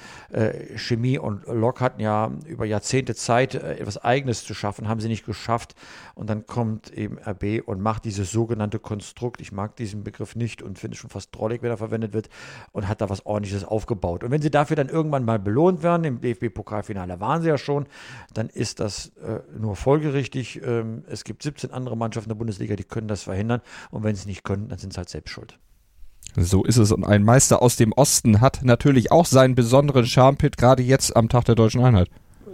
Chemie und Lok hatten ja über Jahrzehnte Zeit, etwas Eigenes zu schaffen, haben sie nicht geschafft. Und dann kommt eben RB und macht dieses sogenannte Konstrukt. Ich mag diesen Begriff nicht und finde es schon fast drollig, wenn er verwendet wird und hat da was ordentliches aufgebaut. Und wenn sie dafür dann irgendwann mal belohnt werden, im DFB-Pokalfinale waren sie ja schon, dann ist das äh, nur folgerichtig. Ähm, es gibt 17 andere Mannschaften der Bundesliga, die können das verhindern. Und wenn sie es nicht können, dann sind sie halt selbst schuld. So ist es. Und ein Meister aus dem Osten hat natürlich auch seinen besonderen Charme, Pitt, gerade jetzt am Tag der deutschen Einheit.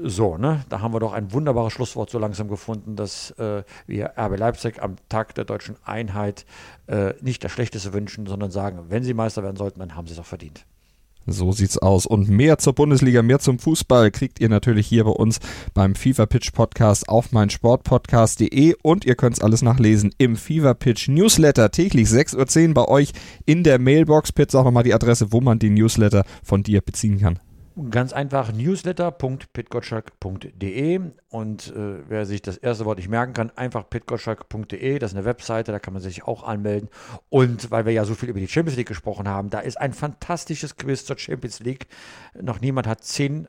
So, ne, da haben wir doch ein wunderbares Schlusswort so langsam gefunden, dass äh, wir RB Leipzig am Tag der deutschen Einheit äh, nicht das Schlechteste wünschen, sondern sagen, wenn sie Meister werden sollten, dann haben sie es auch verdient. So sieht's aus. Und mehr zur Bundesliga, mehr zum Fußball kriegt ihr natürlich hier bei uns beim FIFA Pitch Podcast auf meinsportpodcast.de und ihr könnt's alles nachlesen im FIFA Pitch Newsletter täglich 6.10 Uhr bei euch in der Mailbox. Pitt, sag nochmal die Adresse, wo man die Newsletter von dir beziehen kann. Ganz einfach newsletter.pitgottschalk.de und äh, wer sich das erste Wort nicht merken kann, einfach pitgottschalk.de, das ist eine Webseite, da kann man sich auch anmelden. Und weil wir ja so viel über die Champions League gesprochen haben, da ist ein fantastisches Quiz zur Champions League. Noch niemand hat zehn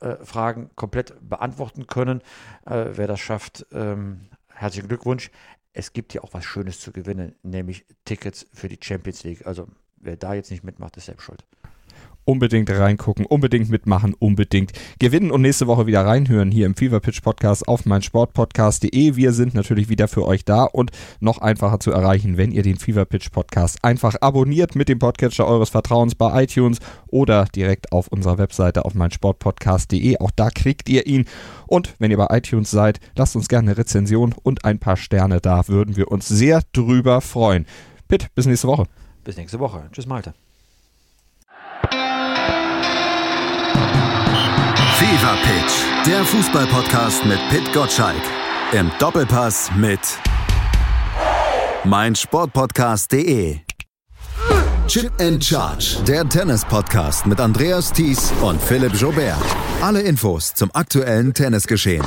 äh, Fragen komplett beantworten können. Äh, wer das schafft, ähm, herzlichen Glückwunsch. Es gibt ja auch was Schönes zu gewinnen, nämlich Tickets für die Champions League. Also wer da jetzt nicht mitmacht, ist selbst schuld unbedingt reingucken, unbedingt mitmachen, unbedingt gewinnen und nächste Woche wieder reinhören hier im Fever Pitch Podcast auf meinsportpodcast.de. Wir sind natürlich wieder für euch da und noch einfacher zu erreichen, wenn ihr den Fever Pitch Podcast einfach abonniert mit dem Podcatcher eures Vertrauens bei iTunes oder direkt auf unserer Webseite auf meinsportpodcast.de. Auch da kriegt ihr ihn. Und wenn ihr bei iTunes seid, lasst uns gerne eine Rezension und ein paar Sterne da. Würden wir uns sehr drüber freuen. Pitt, bis nächste Woche. Bis nächste Woche. Tschüss, Malte. Fever Pitch, der Fußballpodcast mit Pit Gottschalk. Im Doppelpass mit meinsportpodcast.de. Chip and Charge, der Tennis-Podcast mit Andreas Thies und Philipp Jobert. Alle Infos zum aktuellen Tennisgeschehen